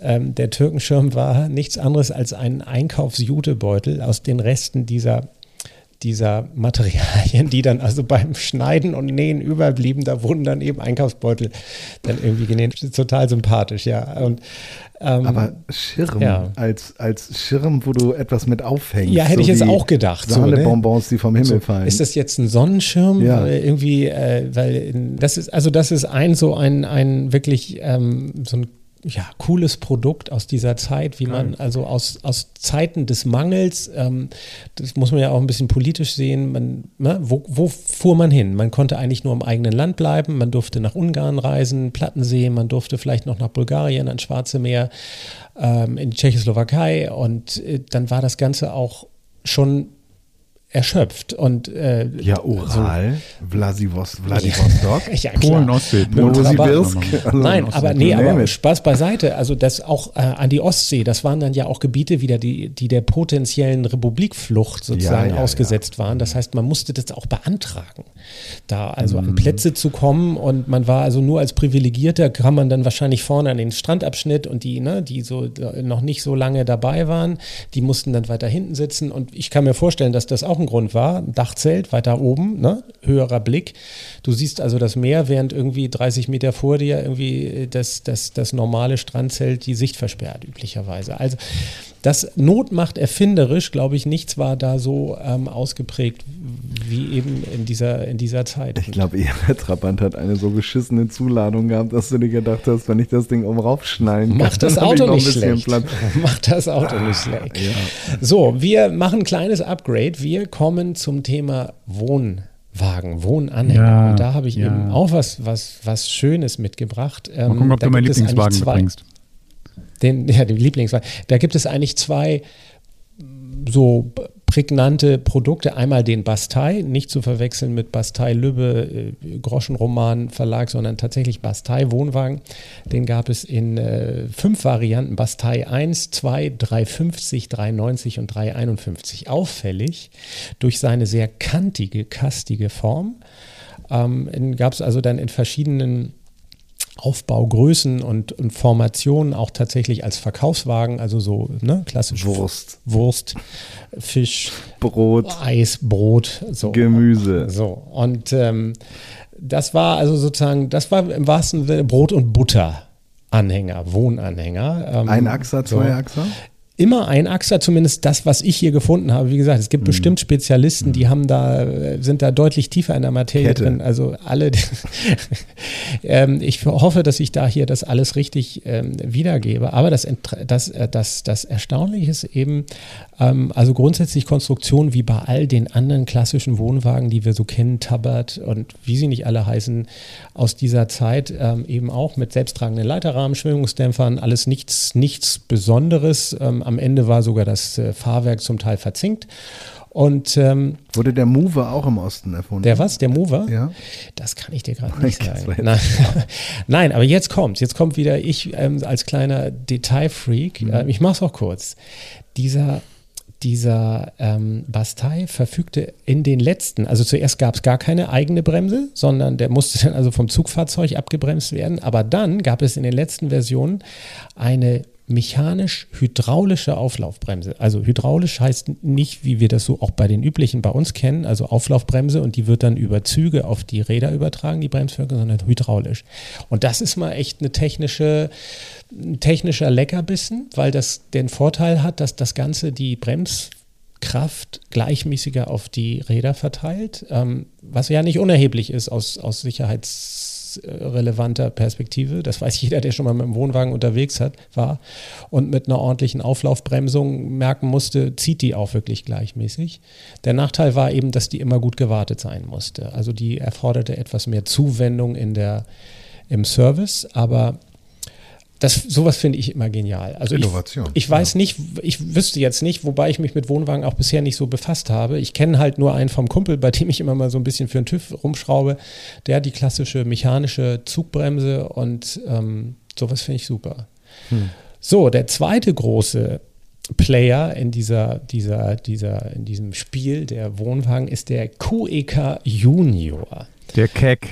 Ähm, der Türkenschirm war nichts anderes als ein Einkaufsjutebeutel aus den Resten dieser dieser Materialien, die dann also beim Schneiden und Nähen überblieben, da wurden dann eben Einkaufsbeutel dann irgendwie genäht. Total sympathisch, ja. Und, ähm, Aber Schirm Ja. als, als Schirm, wo du etwas mit aufhängst. Ja, hätte ich jetzt auch gedacht, so, ne? Sahne-Bonbons, die vom Himmel So, fallen. ist das jetzt ein Sonnenschirm? Ja. Irgendwie, äh, weil das ist, also das ist ein so ein, ein wirklich ähm, so ein ja, cooles Produkt aus dieser Zeit, wie man also aus, aus Zeiten des Mangels, ähm, das muss man ja auch ein bisschen politisch sehen, man, ne, wo, wo fuhr man hin? Man konnte eigentlich nur im eigenen Land bleiben, man durfte nach Ungarn reisen, Plattensee, man durfte vielleicht noch nach Bulgarien, ans Schwarze Meer, ähm, in die Tschechoslowakei und äh, dann war das Ganze auch schon erschöpft und äh, Ja, Ural, Vladivos- Vladivostok. *laughs* ja, Polen. Ostsee. Novosibirsk. *laughs* Nein, Ostsee. aber nee, aber. Spaß beiseite. Also das auch äh, an die Ostsee, das waren dann ja auch Gebiete wieder, die, die der potenziellen Republikflucht sozusagen Ja, ja, ausgesetzt waren. Das heißt, man musste das auch beantragen, da also Mhm. an Plätze zu kommen und man war also nur als Privilegierter, kam man dann wahrscheinlich vorne an den Strandabschnitt und die, ne, die so noch nicht so lange dabei waren, die mussten dann weiter hinten sitzen und ich kann mir vorstellen, dass das auch ein Grund war. Ein Dachzelt weiter oben, ne, höherer Blick. Du siehst also das Meer, während irgendwie 30 Meter vor dir irgendwie das, das, das normale Strandzelt die Sicht versperrt, üblicherweise. Also das Not macht erfinderisch, glaube ich, nichts war da so ähm, ausgeprägt wie eben in dieser, in dieser Zeit. Ich glaube, der Trabant hat eine so beschissene Zuladung gehabt, dass du dir gedacht hast, wenn ich das Ding oben raufschnallen kann, Macht das dann hab ich Auto noch ein nicht bisschen schlecht. Platz. *laughs* Macht das Auto nicht schlecht. So, wir machen ein kleines Upgrade. Wir kommen zum Thema Wohnwagen, Wohnanhänger. Ja, Und da habe ich ja. eben auch was, was, was Schönes mitgebracht. Ähm, Mal gucken, ob da du meinen Lieblingswagen zwei- mitbringst. Den, *laughs* ja, den Lieblingswagen. Da gibt es eigentlich zwei so prägnante Produkte. Einmal den Bastei, nicht zu verwechseln mit Bastei Lübbe, äh, Groschenroman Verlag, sondern tatsächlich Bastei Wohnwagen. Den gab es in äh, fünf Varianten: Bastei 1, 2, 350, 390 und 351. Auffällig durch seine sehr kantige, kastige Form. Ähm, gab es also dann in verschiedenen Aufbaugrößen und, und Formationen auch tatsächlich als Verkaufswagen, also so ne, klassisch Wurst, Wurst, Fisch, Brot, Eis, Brot, so. Gemüse. So, und ähm, das war also sozusagen, das war im wahrsten Sinne Brot- und Butter-Anhänger, Wohnanhänger. Ähm, Ein Achser, zwei Achser? Immer ein Achser, zumindest das, was ich hier gefunden habe. Wie gesagt, es Mhm. gibt bestimmt Spezialisten, die haben da, sind da deutlich tiefer in der Materie Kette. drin. Also alle. *laughs* ähm, ich hoffe, dass ich da hier das alles richtig ähm, wiedergebe. Aber das, das, äh, das, das Erstaunliche ist eben, ähm, also grundsätzlich Konstruktion wie bei all den anderen klassischen Wohnwagen, die wir so kennen, Tabert und wie sie nicht alle heißen, aus dieser Zeit ähm, eben auch mit selbsttragenden Leiterrahmen, Schwingungsdämpfern, alles nichts, nichts Besonderes. Am Ende war sogar das äh, Fahrwerk zum Teil verzinkt. Und ähm, Wurde der Mover auch im Osten erfunden? der was? Der Mover? Ja. Das kann ich dir gerade *laughs* nicht sagen. Nein. *laughs* Nein, aber jetzt kommt's. Jetzt kommt wieder ich ähm, als kleiner Detailfreak. Mhm. Äh, ich mache es auch kurz. Dieser, dieser ähm, Bastei verfügte in den letzten, also zuerst gab es gar keine eigene Bremse, sondern der musste dann also vom Zugfahrzeug abgebremst werden. Aber dann gab es in den letzten Versionen eine mechanisch-hydraulische Auflaufbremse. Also hydraulisch heißt nicht, wie wir das so auch bei den üblichen bei uns kennen, also Auflaufbremse und die wird dann über Züge auf die Räder übertragen, die Bremswirkung, sondern hydraulisch. Und das ist mal echt eine technische, ein technischer Leckerbissen, weil das den Vorteil hat, dass das Ganze die Bremskraft gleichmäßiger auf die Räder verteilt, ähm, was ja nicht unerheblich ist aus, aus sicherheitsrelevanter Perspektive. Das weiß jeder, der schon mal mit dem Wohnwagen unterwegs hat, war und mit einer ordentlichen Auflaufbremsung merken musste, zieht die auch wirklich gleichmäßig. Der Nachteil war eben, dass die immer gut gewartet sein musste. Also die erforderte etwas mehr Zuwendung in der, im Service, aber das, sowas finde ich immer genial. Also Innovation, Ich, ich weiß nicht, ich wüsste jetzt nicht, wobei ich mich mit Wohnwagen auch bisher nicht so befasst habe. Ich kenne halt nur einen vom Kumpel, bei dem ich immer mal so ein bisschen für den TÜV rumschraube. Der hat die klassische mechanische Zugbremse und ähm, sowas finde ich super. So, der zweite große Player in dieser, dieser, dieser, in diesem Spiel der Wohnwagen ist der QEK Junior. Der Keck.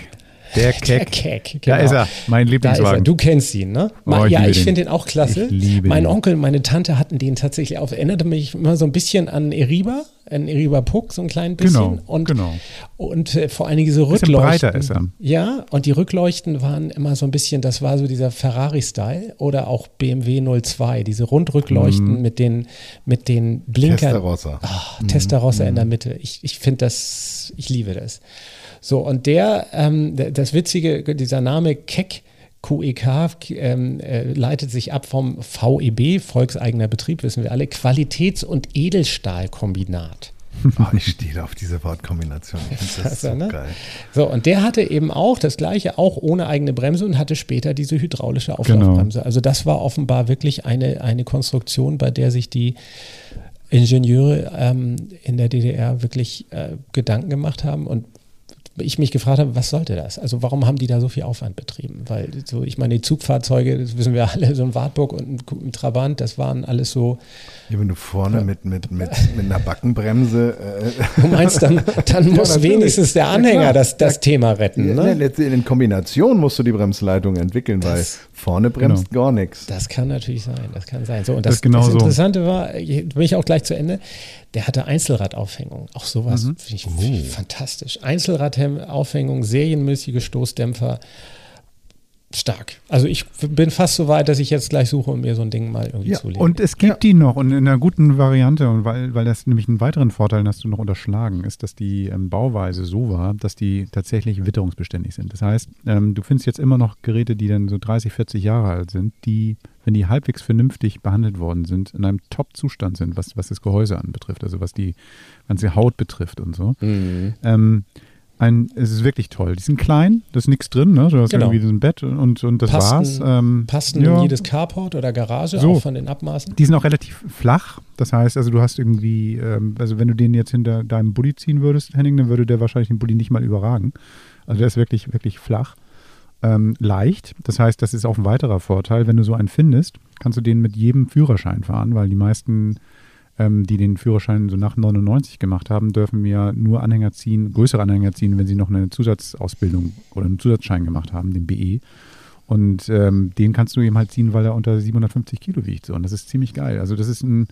Der *laughs* Der Keck. Keck, Da genau. ist er, mein Da ist er. Lieblingswagen. Du kennst ihn, ne? Oh, ich ja, ich finde den auch klasse. Ich liebe mein. Onkel, meine Tante hatten den tatsächlich auf. Erinnerte mich immer so ein bisschen an Eriba, an Eriba Puck, so ein klein bisschen. Genau, und, genau. Und äh, vor allen Dingen diese Bisschen Rückleuchten. breiter ist er. Ja, und die Rückleuchten waren immer so ein bisschen, das war so dieser Ferrari-Style oder auch BMW 02, diese Rundrückleuchten Mhm. mit den, mit den Blinkern. Testarossa. Ah, Testarossa in der Mitte. Ich, ich finde das, ich liebe das. So, und der, ähm, der, das Witzige, dieser Name Keck QEK ähm, äh, leitet sich ab vom VEB, volkseigener Betrieb, wissen wir alle, Qualitäts- und Edelstahlkombinat. *laughs* Oh, ich stehe auf diese Wortkombination. Das so ne? geil. So, und der hatte eben auch das gleiche, auch ohne eigene Bremse und hatte später diese hydraulische Auflaufbremse. Also das war offenbar wirklich eine, eine Konstruktion, bei der sich die Ingenieure ähm, in der DDR wirklich äh, Gedanken gemacht haben und ich mich gefragt habe, was sollte das? Also warum haben die da so viel Aufwand betrieben? Weil so, ich meine, die Zugfahrzeuge, das wissen wir alle, so ein Wartburg und ein, Trabant, das waren alles so. Ja, wenn du vorne Ja. mit, mit, mit, mit einer Backenbremse. Äh, Du meinst, dann, *laughs* dann muss natürlich. wenigstens der Ja, Anhänger klar. das, das Thema retten. ja, Ne? in Kombination musst du die Bremsleitung entwickeln, weil Das- vorne bremst gar nichts. Das kann natürlich sein, das kann sein. So, und Das das, ist genau das so. Interessante war, hier bin ich auch gleich zu Ende, der hatte Einzelradaufhängung. Auch sowas Mhm. finde ich fantastisch. Einzelradaufhängung, serienmäßige Stoßdämpfer, stark. Also ich bin fast so weit, dass ich jetzt gleich suche, um mir so ein Ding mal irgendwie Ja, zu legen. Und es gibt die noch und in einer guten Variante, und weil, weil das nämlich einen weiteren Vorteil, hast du noch unterschlagen, ist, dass die ähm, Bauweise so war, dass die tatsächlich witterungsbeständig sind. Das heißt, ähm, du findest jetzt immer noch Geräte, die dann so 30, 40 Jahre alt sind, die, wenn die halbwegs vernünftig behandelt worden sind, in einem Top-Zustand sind, was, was das Gehäuse anbetrifft, also was die ganze Haut betrifft und so. Mhm. Ähm, ein, es ist wirklich toll. Die sind klein, da ist nichts drin, ne? Du hast Genau. irgendwie so ein Bett und, und das Passten- war's. Ähm, Passen ja. in jedes Carport oder Garage, So. auch von den Abmaßen. Die sind auch relativ flach. Das heißt, also du hast irgendwie, ähm, also wenn du den jetzt hinter deinem Bulli ziehen würdest, Henning, dann würde der wahrscheinlich den Bulli nicht mal überragen. Also der ist wirklich, wirklich flach. Ähm, leicht. Das heißt, das ist auch ein weiterer Vorteil. Wenn du so einen findest, kannst du den mit jedem Führerschein fahren, weil die meisten, ähm, die den Führerschein so nach 99 gemacht haben, dürfen ja nur Anhänger ziehen, größere Anhänger ziehen, wenn sie noch eine Zusatzausbildung oder einen Zusatzschein gemacht haben, den BE. Und ähm, den kannst du eben halt ziehen, weil er unter 750 Kilo wiegt. So. Und das ist ziemlich geil. Also das ist ein,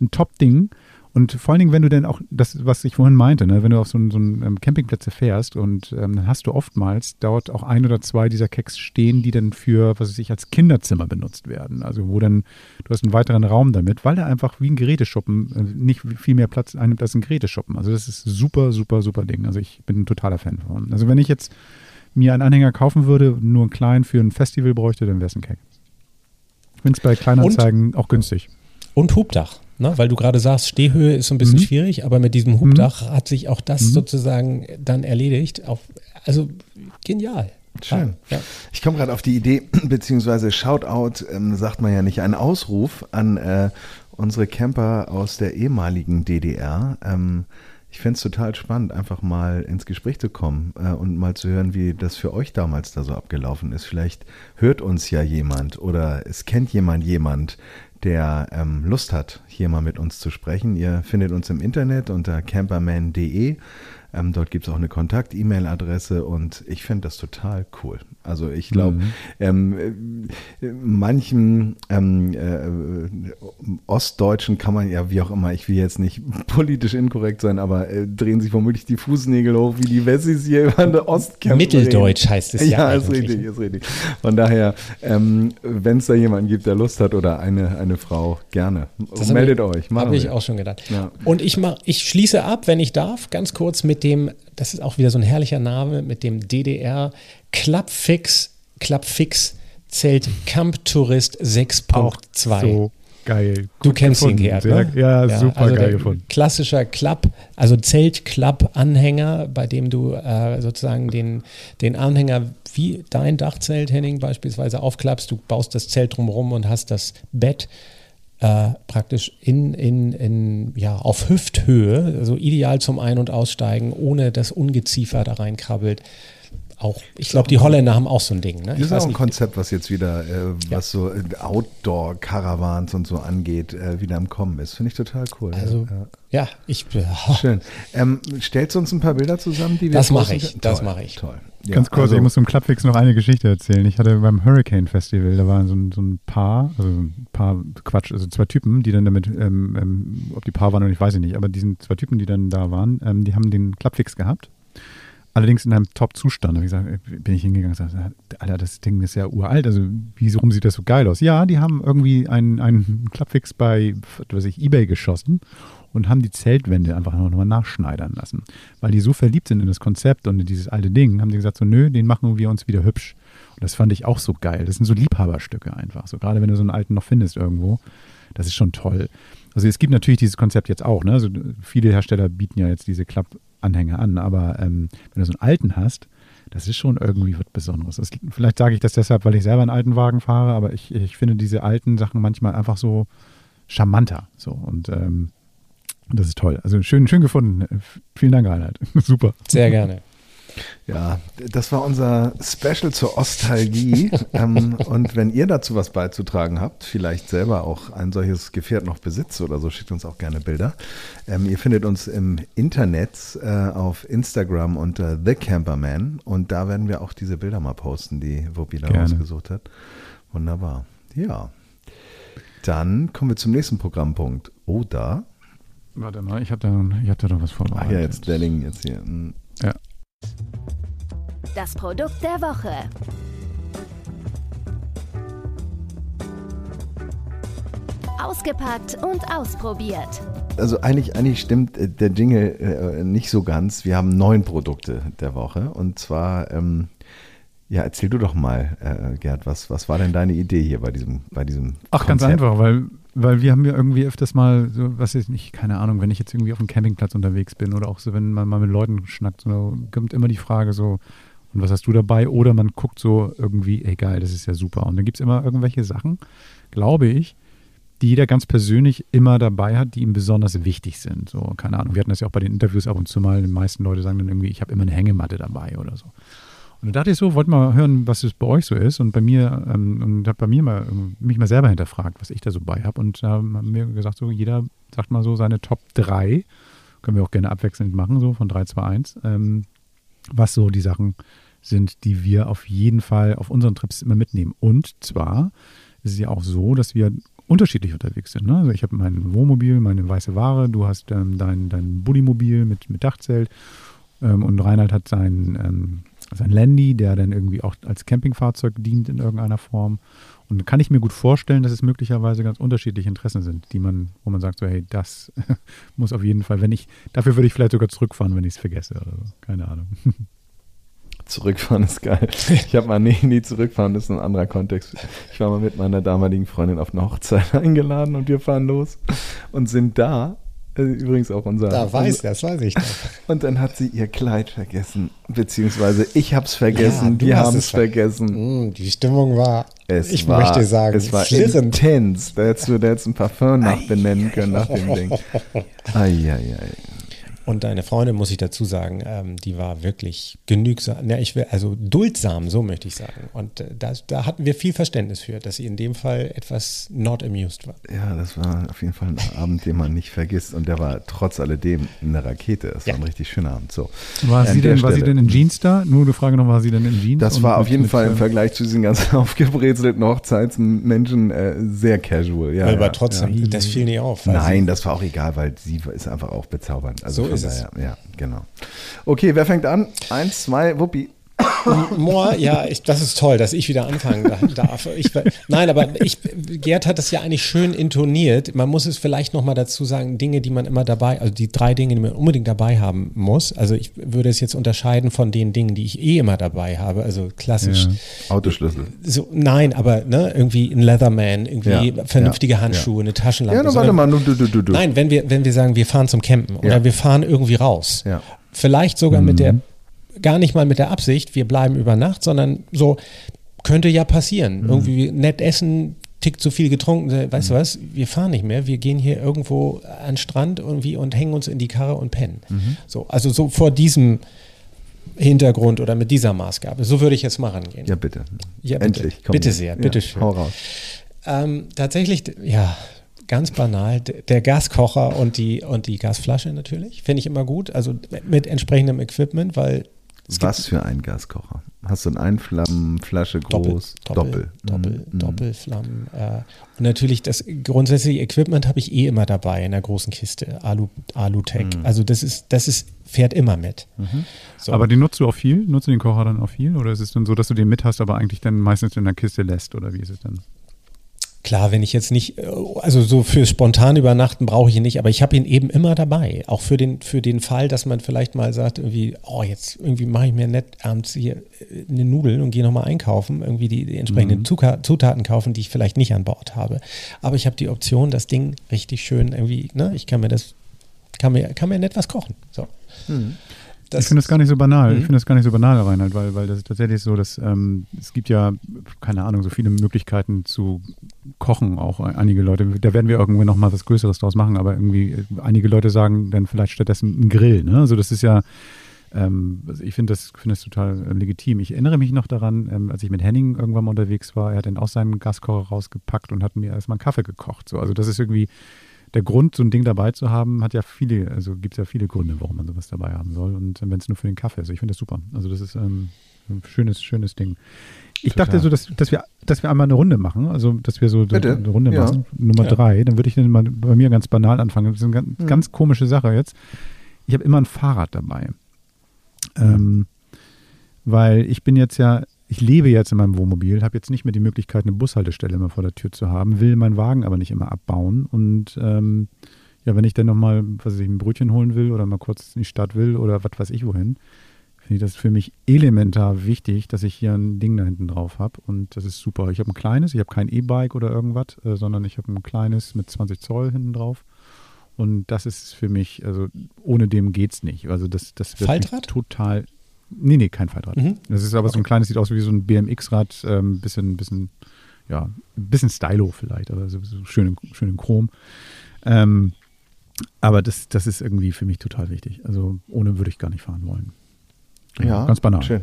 ein Top-Ding. Und vor allen Dingen, wenn du denn auch, das, was ich vorhin meinte, ne, wenn du auf so, einen- so einen ähm, Campingplätze fährst und ähm, dann hast du oftmals dort auch ein oder zwei dieser Keks stehen, die dann für, was weiß ich, als Kinderzimmer benutzt werden. Also wo dann, du hast einen weiteren Raum damit, weil der einfach wie ein Geräteschuppen äh, nicht viel mehr Platz einnimmt als ein Geräteschuppen. Also das ist super, super, super Ding. Also ich bin ein totaler Fan von. Also wenn ich jetzt mir einen Anhänger kaufen würde, nur einen kleinen für ein Festival bräuchte, dann wäre es ein Cake. Ich finde es bei Kleinanzeigen auch günstig. Und Hubdach, ne? weil du gerade sagst, Stehhöhe ist so ein bisschen Mhm. schwierig, aber mit diesem Hubdach hat sich auch das Mhm. sozusagen dann erledigt. Auch, also genial. Schön. Ja. Ich komme gerade auf die Idee, *clears throat* beziehungsweise Shoutout, ähm, sagt man ja nicht, ein Ausruf an äh, unsere Camper aus der ehemaligen DDR. Ähm, ich fände es total spannend, einfach mal ins Gespräch zu kommen äh, und mal zu hören, wie das für euch damals da so abgelaufen ist. Vielleicht hört uns ja jemand oder es kennt jemand jemand, der ähm, Lust hat, hier mal mit uns zu sprechen. Ihr findet uns im Internet unter camperman.de. Ähm, dort gibt es auch eine Kontakt-E-Mail-Adresse und ich finde das total cool. Also ich glaube, Mhm. ähm, äh, manchen ähm, äh, Ostdeutschen kann man ja, wie auch immer, ich will jetzt nicht *laughs* politisch inkorrekt sein, aber äh, drehen sich womöglich die Fußnägel hoch, wie die Wessis hier über eine Ostkämpfer Mitteldeutsch heißt es ja. *laughs* ja, ist eigentlich. richtig, ist richtig. Von daher, ähm, wenn es da jemanden gibt, der Lust hat oder eine, eine Frau, gerne. Das Meldet ich, euch. Habe ich auch schon gedacht. Ja. Und ich, mach, ich schließe ab, wenn ich darf, ganz kurz mit dem, das ist auch wieder so ein herrlicher Name, mit dem DDR Clubfix, Clubfix Zelt Camp Tourist 6.2. So geil. Du Gut kennst ihn, gefunden. Gerd, Sehr, ne? Ja, super also geil gefunden. Klassischer Klapp, also Zelt-Klapp-Anhänger, bei dem du äh, sozusagen den, den Anhänger wie dein Dachzelt, Henning, beispielsweise aufklappst. Du baust das Zelt drumherum und hast das Bett äh, praktisch in, in, in, ja, auf Hüfthöhe, also ideal zum Ein- und Aussteigen, ohne dass Ungeziefer da reinkrabbelt. Auch, ich glaube, die Holländer haben auch so ein Ding. Ne? Das ist auch ein nicht, Konzept, was jetzt wieder, äh, was so äh, Outdoor-Caravans und so angeht, äh, wieder im Kommen ist. Finde ich total cool. also, ja. ja, ich, ja, Schön. Ähm, stellst du uns ein paar Bilder zusammen, die wir Das mach posten ich, das Toll, mach ich. Toll. Ja, Ganz kurz, also- ich muss zum Clubfix noch eine Geschichte erzählen. Ich hatte beim Hurricane Festival, da waren so ein, so ein Paar, also ein Paar, Quatsch, also zwei Typen, die dann damit, ähm, ähm, ob die Paar waren oder ich weiß ich nicht, aber die sind zwei Typen, die dann da waren, ähm, die haben den Clubfix gehabt. Allerdings in einem Top-Zustand. Da hab ich gesagt, äh, bin ich hingegangen und gesagt, Alter, das Ding ist ja uralt. Also, wieso sieht das so geil aus? Ja, die haben irgendwie einen, einen Clubfix bei, was ich, Ebay geschossen und haben die Zeltwände einfach noch mal nachschneidern lassen. Weil die so verliebt sind in das Konzept und in dieses alte Ding, haben die gesagt, so, nö, den machen wir uns wieder hübsch. Und das fand ich auch so geil. Das sind so Liebhaberstücke einfach. So gerade wenn du so einen alten noch findest irgendwo. Das ist schon toll. Also es gibt natürlich dieses Konzept jetzt auch. Ne? Also viele Hersteller bieten ja jetzt diese Klappanhänger an, aber ähm, wenn du so einen alten hast, das ist schon irgendwie was Besonderes. Das, vielleicht sage ich das deshalb, weil ich selber einen alten Wagen fahre, aber ich, ich finde diese alten Sachen manchmal einfach so charmanter. So und ähm, das ist toll. Also schön, schön gefunden. Vielen Dank, Reinhard. *laughs* Super. Sehr gerne. Ja, das war unser Special zur Ostalgie. *laughs* ähm, und wenn ihr dazu was beizutragen habt, vielleicht selber auch ein solches Gefährt noch besitzt oder so, schickt uns auch gerne Bilder. Ähm, ihr findet uns im Internet äh, auf Instagram unter The Camperman und da werden wir auch diese Bilder mal posten, die Wuppi da rausgesucht hat. Wunderbar. Ja. Dann kommen wir zum nächsten Programmpunkt. Oder? Warte mal, ich hatte, ich hatte da was vorbereitet. Ach ja, jetzt Delling jetzt hier. Hm. Ja. Das Produkt der Woche. Ausgepackt und ausprobiert. Also eigentlich, eigentlich stimmt äh, der Jingle äh, nicht so ganz. Wir haben neun Produkte der Woche. Und zwar, ähm, ja, erzähl du doch mal, äh, Gerd, was, was war denn deine Idee hier bei diesem, bei diesem Ach, Konzept? ganz einfach, weil, weil wir haben ja irgendwie öfters mal, so, was ist nicht, keine Ahnung, wenn ich jetzt irgendwie auf einem Campingplatz unterwegs bin oder auch so, wenn man mal mit Leuten schnackt, so, kommt immer die Frage so, und was hast du dabei? Oder man guckt so irgendwie, ey geil, das ist ja super. Und dann gibt es immer irgendwelche Sachen, glaube ich, die jeder ganz persönlich immer dabei hat, die ihm besonders wichtig sind. So, keine Ahnung. Wir hatten das ja auch bei den Interviews ab und zu mal. Die meisten Leute sagen dann irgendwie, ich habe immer eine Hängematte dabei oder so. Und da dachte ich so, wollte mal hören, was es bei euch so ist. Und bei mir, ähm, und habe bei mir mal mich mal selber hinterfragt, was ich da so bei habe. Und da ähm, haben wir gesagt, so jeder sagt mal so seine Top 3. Können wir auch gerne abwechselnd machen, so von 3, 2, 1. Ähm, was so die Sachen sind, die wir auf jeden Fall auf unseren Trips immer mitnehmen. Und zwar ist es ja auch so, dass wir unterschiedlich unterwegs sind. Ne? Also ich habe mein Wohnmobil, meine weiße Ware, du hast ähm, dein, dein Buddimobil mit, mit Dachzelt ähm, und Reinhard hat sein, ähm, sein Landy, der dann irgendwie auch als Campingfahrzeug dient in irgendeiner Form. Und kann ich mir gut vorstellen, dass es möglicherweise ganz unterschiedliche Interessen sind, die man, wo man sagt, so, hey, das *laughs* muss auf jeden Fall, wenn ich, dafür würde ich vielleicht sogar zurückfahren, wenn ich es vergesse oder so. Keine Ahnung. *laughs* Zurückfahren ist geil. Ich habe mal nie, nie zurückfahren, das ist ein anderer Kontext. Ich war mal mit meiner damaligen Freundin auf eine Hochzeit *laughs* eingeladen und wir fahren los und sind da. Äh, übrigens auch unser. Da weiß, unser, das weiß ich doch. *laughs* Und dann hat sie ihr Kleid vergessen, beziehungsweise ich habe es vergessen, ja, die haben es vergessen. Die Stimmung war, es ich war, möchte sagen, es war flirrend. intens. Da hättest du da jetzt ein Parfum nach benennen können nach dem Ding. Eieiei. Und deine Freundin, muss ich dazu sagen, ähm, die war wirklich genügsam, ja, ich will, also duldsam, so möchte ich sagen. Und äh, da, da hatten wir viel Verständnis für, dass sie in dem Fall etwas not amused war. Ja, das war auf jeden Fall ein Abend, den man nicht vergisst. Und der war trotz alledem eine Rakete. Es ja. war ein richtig schöner Abend. So. War, sie denn, war sie denn in Jeans da? Nur eine Frage noch, war sie denn in Jeans? Das war auf jeden Fall im Vergleich zu diesen ganzen *laughs* aufgebrezelten Hochzeitsmenschen äh, sehr casual. Ja, aber ja, trotzdem, ja. das fiel nie auf. Nein, das war auch egal, weil sie ist einfach auch bezaubernd. Also so ist es. Ja, genau. Okay, wer fängt an? Eins, zwei, Wuppi. Moor, ja, ich, das ist toll, dass ich wieder anfangen darf. Ich, nein, aber ich, Gerd hat das ja eigentlich schön intoniert. Man muss es vielleicht nochmal dazu sagen, Dinge, die man immer dabei, also die drei Dinge, die man unbedingt dabei haben muss. Also ich würde es jetzt unterscheiden von den Dingen, die ich eh immer dabei habe. Also klassisch. Ja. Autoschlüssel. So, nein, aber ne, irgendwie ein Leatherman, irgendwie ja, vernünftige ja, Handschuhe, eine Taschenlampe. Ja, no, warte mal, du, du, du, du. Nein, wenn wir, wenn wir sagen, wir fahren zum Campen oder wir fahren irgendwie raus. Ja. Vielleicht sogar mhm. mit der gar nicht mal mit der Absicht, wir bleiben über Nacht, sondern so, könnte ja passieren. Mhm. Irgendwie nett essen, tick zu viel getrunken, weißt mhm. du was, wir fahren nicht mehr, wir gehen hier irgendwo an den Strand irgendwie und hängen uns in die Karre und pennen. Mhm. So, also so vor diesem Hintergrund oder mit dieser Maßgabe. So würde ich jetzt mal rangehen. Ja, bitte. Ja, bitte. Endlich. Komm bitte sehr, bitte ja, schön. Hau raus. Ähm, tatsächlich, ja, ganz banal, der Gaskocher und die, und die Gasflasche natürlich. Finde ich immer gut. Also mit entsprechendem Equipment, weil was für ein Gaskocher? Hast du eine Einflammenflasche groß? Doppel. Doppel, Doppel, mhm. Doppelflammen. Äh, und natürlich das grundsätzliche Equipment habe ich eh immer dabei in der großen Kiste. Alu, Alutech. Mhm. Also das ist, das ist, fährt immer mit. Mhm. So. Aber den nutzt du auch viel? Nutzt du den Kocher dann auch viel? Oder ist es dann so, dass du den mit hast, aber eigentlich dann meistens in der Kiste lässt? Oder wie ist es dann? Klar, wenn ich jetzt nicht, äh, also so für spontan übernachten brauche ich ihn nicht, aber ich habe ihn eben immer dabei. Auch für den, für den Fall, dass man vielleicht mal sagt, irgendwie, oh, jetzt irgendwie mache ich mir nett abends hier äh, eine Nudeln und gehe nochmal einkaufen, irgendwie die, die entsprechenden mhm. Zutaten kaufen, die ich vielleicht nicht an Bord habe. Aber ich habe die Option, das Ding richtig schön irgendwie, ne, ich kann mir das, kann mir, kann mir nett was kochen. So. Mhm. Ich finde das gar nicht so banal. Mhm. Ich finde das gar nicht so banal, Reinhard, weil, weil das ist tatsächlich so, dass ähm, es gibt ja, keine Ahnung, so viele Möglichkeiten zu kochen, auch einige Leute. Da werden wir irgendwann nochmal was Größeres draus machen, aber irgendwie äh, einige Leute sagen dann vielleicht stattdessen ein Grill. Ne? Also das ist ja, ähm, also ich finde das, find das total äh, legitim. Ich erinnere mich noch daran, ähm, als ich mit Henning irgendwann mal unterwegs war, er hat dann aus seinem Gaskocher rausgepackt und hat mir erstmal einen Kaffee gekocht. So, also das ist irgendwie der Grund, so ein Ding dabei zu haben, hat ja viele, also gibt es ja viele Gründe, warum man sowas dabei haben soll. Und wenn es nur für den Kaffee ist, ich finde das super. Also das ist ähm, ein schönes, schönes Ding. Ich Total. dachte so, dass, dass, wir, dass wir einmal eine Runde machen, also dass wir so Bitte? eine Runde ja. machen. Nummer ja. drei, dann würde ich dann mal bei mir ganz banal anfangen. Das ist eine ganz, mhm. ganz komische Sache jetzt. Ich habe immer ein Fahrrad dabei. Ähm, weil ich bin jetzt ja ich lebe jetzt in meinem Wohnmobil, habe jetzt nicht mehr die Möglichkeit, eine Bushaltestelle immer vor der Tür zu haben, will meinen Wagen aber nicht immer abbauen. Und ähm, ja, wenn ich dann nochmal, was weiß ich, ein Brötchen holen will oder mal kurz in die Stadt will oder was weiß ich wohin, finde ich das für mich elementar wichtig, dass ich hier ein Ding da hinten drauf habe. Und das ist super. Ich habe ein kleines, ich habe kein E-Bike oder irgendwas, äh, sondern ich habe ein kleines mit 20 Zoll hinten drauf. Und das ist für mich, also ohne dem geht es nicht. Also das, das wird Faltrad? total. Nee, nee, kein Faltrad. Mhm. Das ist aber okay. so ein kleines, sieht aus wie so ein BMX-Rad, ähm, bisschen, bisschen, ja, ein bisschen Stylo vielleicht, aber so, so schön, schön in Chrom. Ähm, aber das, das ist irgendwie für mich total wichtig. Also ohne würde ich gar nicht fahren wollen. Ja, ja ganz banal. Schön.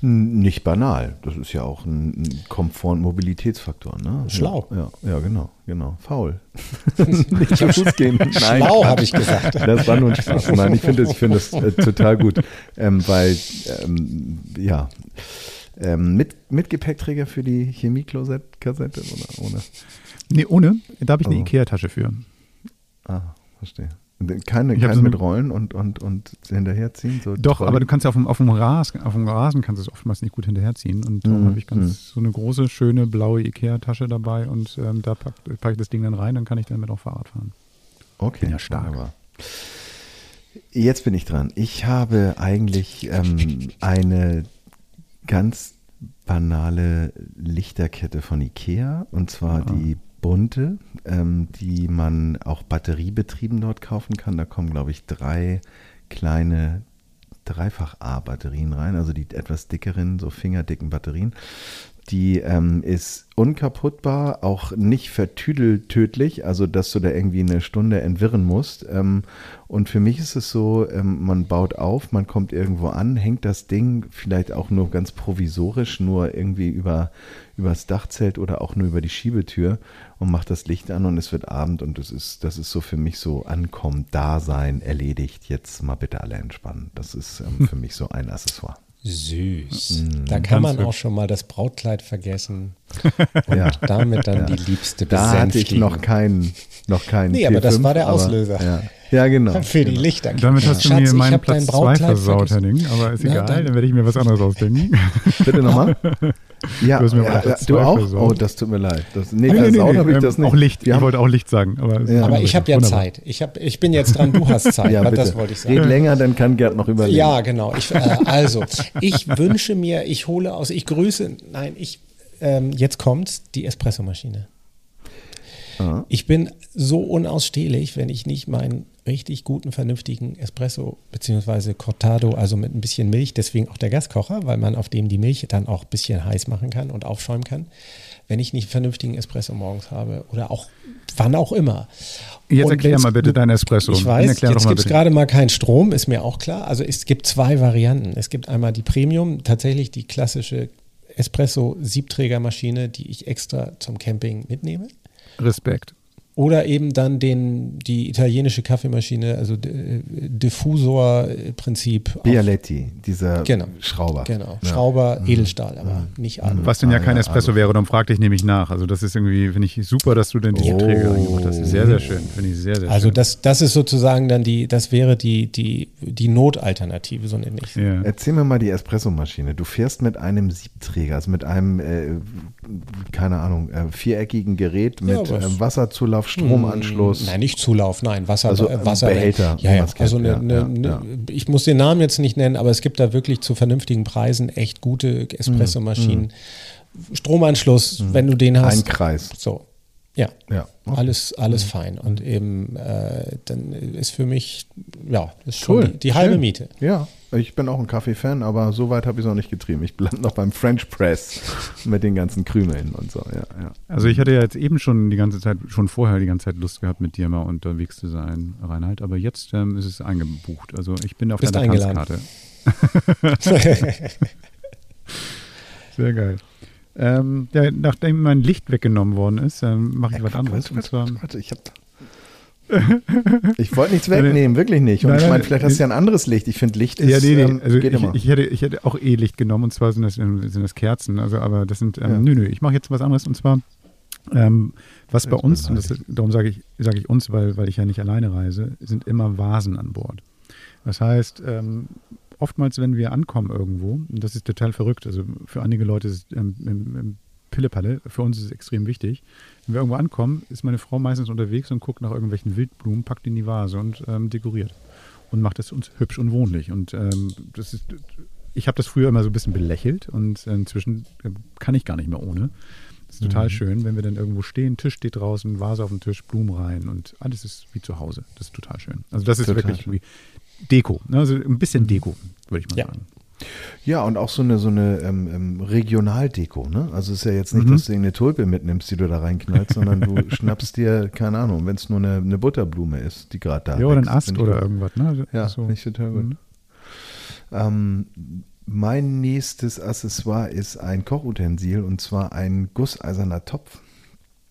Nicht banal. Das ist ja auch ein Komfort- und Mobilitätsfaktor. Ne? Schlau. Ja, ja, genau, genau. Faul. *laughs* Nicht zu Fuß gehen. Nein, Schlau, habe ich gesagt. Das war nur ein Spaß. Nein, ich finde das, find das äh, total gut, ähm, weil, ähm, ja, ähm, mit, mit Gepäckträger für die Chemie-Kassette oder ohne? Nee, ohne. Da habe ich eine oh. Ikea-Tasche für. Ah, verstehe. Keine, keine so mit Rollen und, und, und hinterherziehen? So Doch, Trolley. aber du kannst auf dem, auf, dem Rasen, auf dem Rasen kannst du es oftmals nicht gut hinterherziehen. Und darum mhm. habe ich ganz mhm. so eine große, schöne blaue Ikea-Tasche dabei und ähm, da packe pack ich das Ding dann rein, dann kann ich damit auch Fahrrad fahren. Okay. Bin ja stark. Wunderbar. Jetzt bin ich dran. Ich habe eigentlich ähm, eine ganz banale Lichterkette von Ikea und zwar ja. die bunte, ähm, die man auch batteriebetrieben dort kaufen kann. Da kommen, glaube ich, drei kleine Dreifach-A-Batterien rein, also die etwas dickeren, so fingerdicken Batterien. Die ähm, ist unkaputtbar, auch nicht vertüdeltödlich, also dass du da irgendwie eine Stunde entwirren musst. Ähm, und für mich ist es so, ähm, man baut auf, man kommt irgendwo an, hängt das Ding vielleicht auch nur ganz provisorisch, nur irgendwie über übers Dachzelt oder auch nur über die Schiebetür und macht das Licht an und es wird Abend und das ist, das ist so für mich so ankommen, Dasein, erledigt, jetzt mal bitte alle entspannen. Das ist ähm, für mich so ein Accessoire. Süß. Mm, da kann man auch schon mal das Brautkleid vergessen *laughs* und ja. damit dann ja. die Liebste Da hatte ich noch keinen, noch keinen. Nee, aber das war der Auslöser. Aber, ja. ja. genau. *laughs* Für die genau. Lichter. Damit hast du Schatz, mir meinen Platz 2 versaut, Henning. Aber ist egal, dann, dann werde ich mir was anderes ausdenken. *laughs* Bitte nochmal. *laughs* Ja, du, ja, ja, du auch? Versaut. Oh, das tut mir leid. Das, nee, nee, nee, nee, habe ich ähm, das nicht. Auch Licht. ich wollte auch Licht sagen. Aber, ja. aber ich habe ja Wunderbar. Zeit. Ich, hab, ich bin jetzt dran, du hast Zeit. ja, das wollte ich sagen. Geht länger, dann kann Gerd noch überlegen. Ja, genau. Ich, äh, also, ich wünsche mir, ich hole aus, ich grüße, nein, ich, ähm, jetzt kommt die Espressomaschine. Aha. Ich bin so unausstehlich, wenn ich nicht meinen richtig guten, vernünftigen Espresso bzw. Cortado, also mit ein bisschen Milch, deswegen auch der Gaskocher, weil man auf dem die Milch dann auch ein bisschen heiß machen kann und aufschäumen kann, wenn ich nicht einen vernünftigen Espresso morgens habe oder auch wann auch immer. Jetzt erklär mal bitte deinen Espresso. Ich weiß, jetzt gibt es gerade mal keinen Strom, ist mir auch klar. Also es gibt zwei Varianten. Es gibt einmal die Premium, tatsächlich die klassische Espresso-Siebträgermaschine, die ich extra zum Camping mitnehme. Respekt. oder eben dann den, die italienische Kaffeemaschine, also D- Diffusor-Prinzip. Bialetti, dieser Genau. Schrauber. Genau, Ja. Schrauber, Edelstahl, aber nicht Alu. Was denn ja kein Espresso also- wäre, darum fragte ich nämlich nach. Also das ist irgendwie, finde ich super, dass du denn die Oh. Träger angeboten hast. Sehr, sehr schön. Finde ich sehr, sehr Also schön. das, das ist sozusagen dann die, das wäre die, die, die Notalternative, so nenne ich ja. Erzähl mir mal die Espressomaschine. Du fährst mit einem Siebträger, also mit einem, äh, keine Ahnung, äh, viereckigen Gerät mit aber es- äh, Wasserzulauf, Stromanschluss. Nein, nicht Zulauf, nein, Wasser, Also, äh, ähm, Wasser Behälter, Ja, ja, also eine, ja, eine, ja, eine, ja. ich muss den Namen jetzt nicht nennen, aber es gibt da wirklich zu vernünftigen Preisen echt gute Espressomaschinen. Stromanschluss, wenn du den hast. Ein Kreis. So, ja. Ja. okay. Alles, alles fein. Und eben, äh, dann ist für mich, ja, das ist schon Cool. die, die halbe Schön. Miete. Ja, ich bin auch ein Kaffee-Fan, aber so weit habe ich es noch nicht getrieben. Ich bleibe noch beim French Press *laughs* mit den ganzen Krümeln und so. Ja, ja. Also ich hatte ja jetzt eben schon die ganze Zeit, schon vorher die ganze Zeit Lust gehabt, mit dir mal unterwegs zu sein, Reinhard. Aber jetzt ähm, ist es eingebucht. Also ich bin auf Bist deiner eingeladen. Tanzkarte. *laughs* *laughs* Sehr geil. Ähm, ja, nachdem mein Licht weggenommen worden ist, ähm, mache ich was anderes. Und zwar, Warte, ich habe. *laughs* Ich wollte nichts wegnehmen, wirklich nicht. Und Nein, ich meine, nein, vielleicht hast du ja ein anderes Licht. Ich finde, Licht ist, ja, nee, nee. ähm, Also ich, ich, hätte, ich hätte auch eh Licht genommen und zwar sind das, sind das Kerzen. Also, aber das sind, ähm, Ja. nö, nö, ich mache jetzt was anderes und zwar, ähm, was bei uns, und das, darum sage ich, sage ich uns, weil, weil ich ja nicht alleine reise, sind immer Vasen an Bord. Das heißt, ähm, oftmals, wenn wir ankommen irgendwo, und das ist total verrückt, also für einige Leute ist es ähm, im, im Pillepalle, für uns ist es extrem wichtig. Wenn wir irgendwo ankommen, ist meine Frau meistens unterwegs und guckt nach irgendwelchen Wildblumen, packt die in die Vase und ähm, dekoriert. Und macht es uns hübsch und wohnlich. Und ähm, das ist, ich habe das früher immer so ein bisschen belächelt und äh, inzwischen äh, kann ich gar nicht mehr ohne. Das ist total schön, wenn wir dann irgendwo stehen, Tisch steht draußen, Vase auf dem Tisch, Blumen rein und alles ist wie zu Hause. Das ist total schön. Also das ist Total wirklich schön. Deko. Ne? Also ein bisschen Deko, würde ich mal Ja. sagen. Ja, und auch so eine, so eine ähm, ähm, Regionaldeko. Ne? Also es ist ja jetzt nicht, Mhm. dass du eine Tulpe mitnimmst, die du da reinknallst, sondern du *laughs* schnappst dir, keine Ahnung, wenn es nur eine, eine Butterblume ist, die gerade da Ja, oder ein Ast oder gut. irgendwas. Ne? Ja, so. finde ich total gut. Mhm. Ähm, mein nächstes Accessoire ist ein Kochutensil und zwar ein gusseiserner Topf.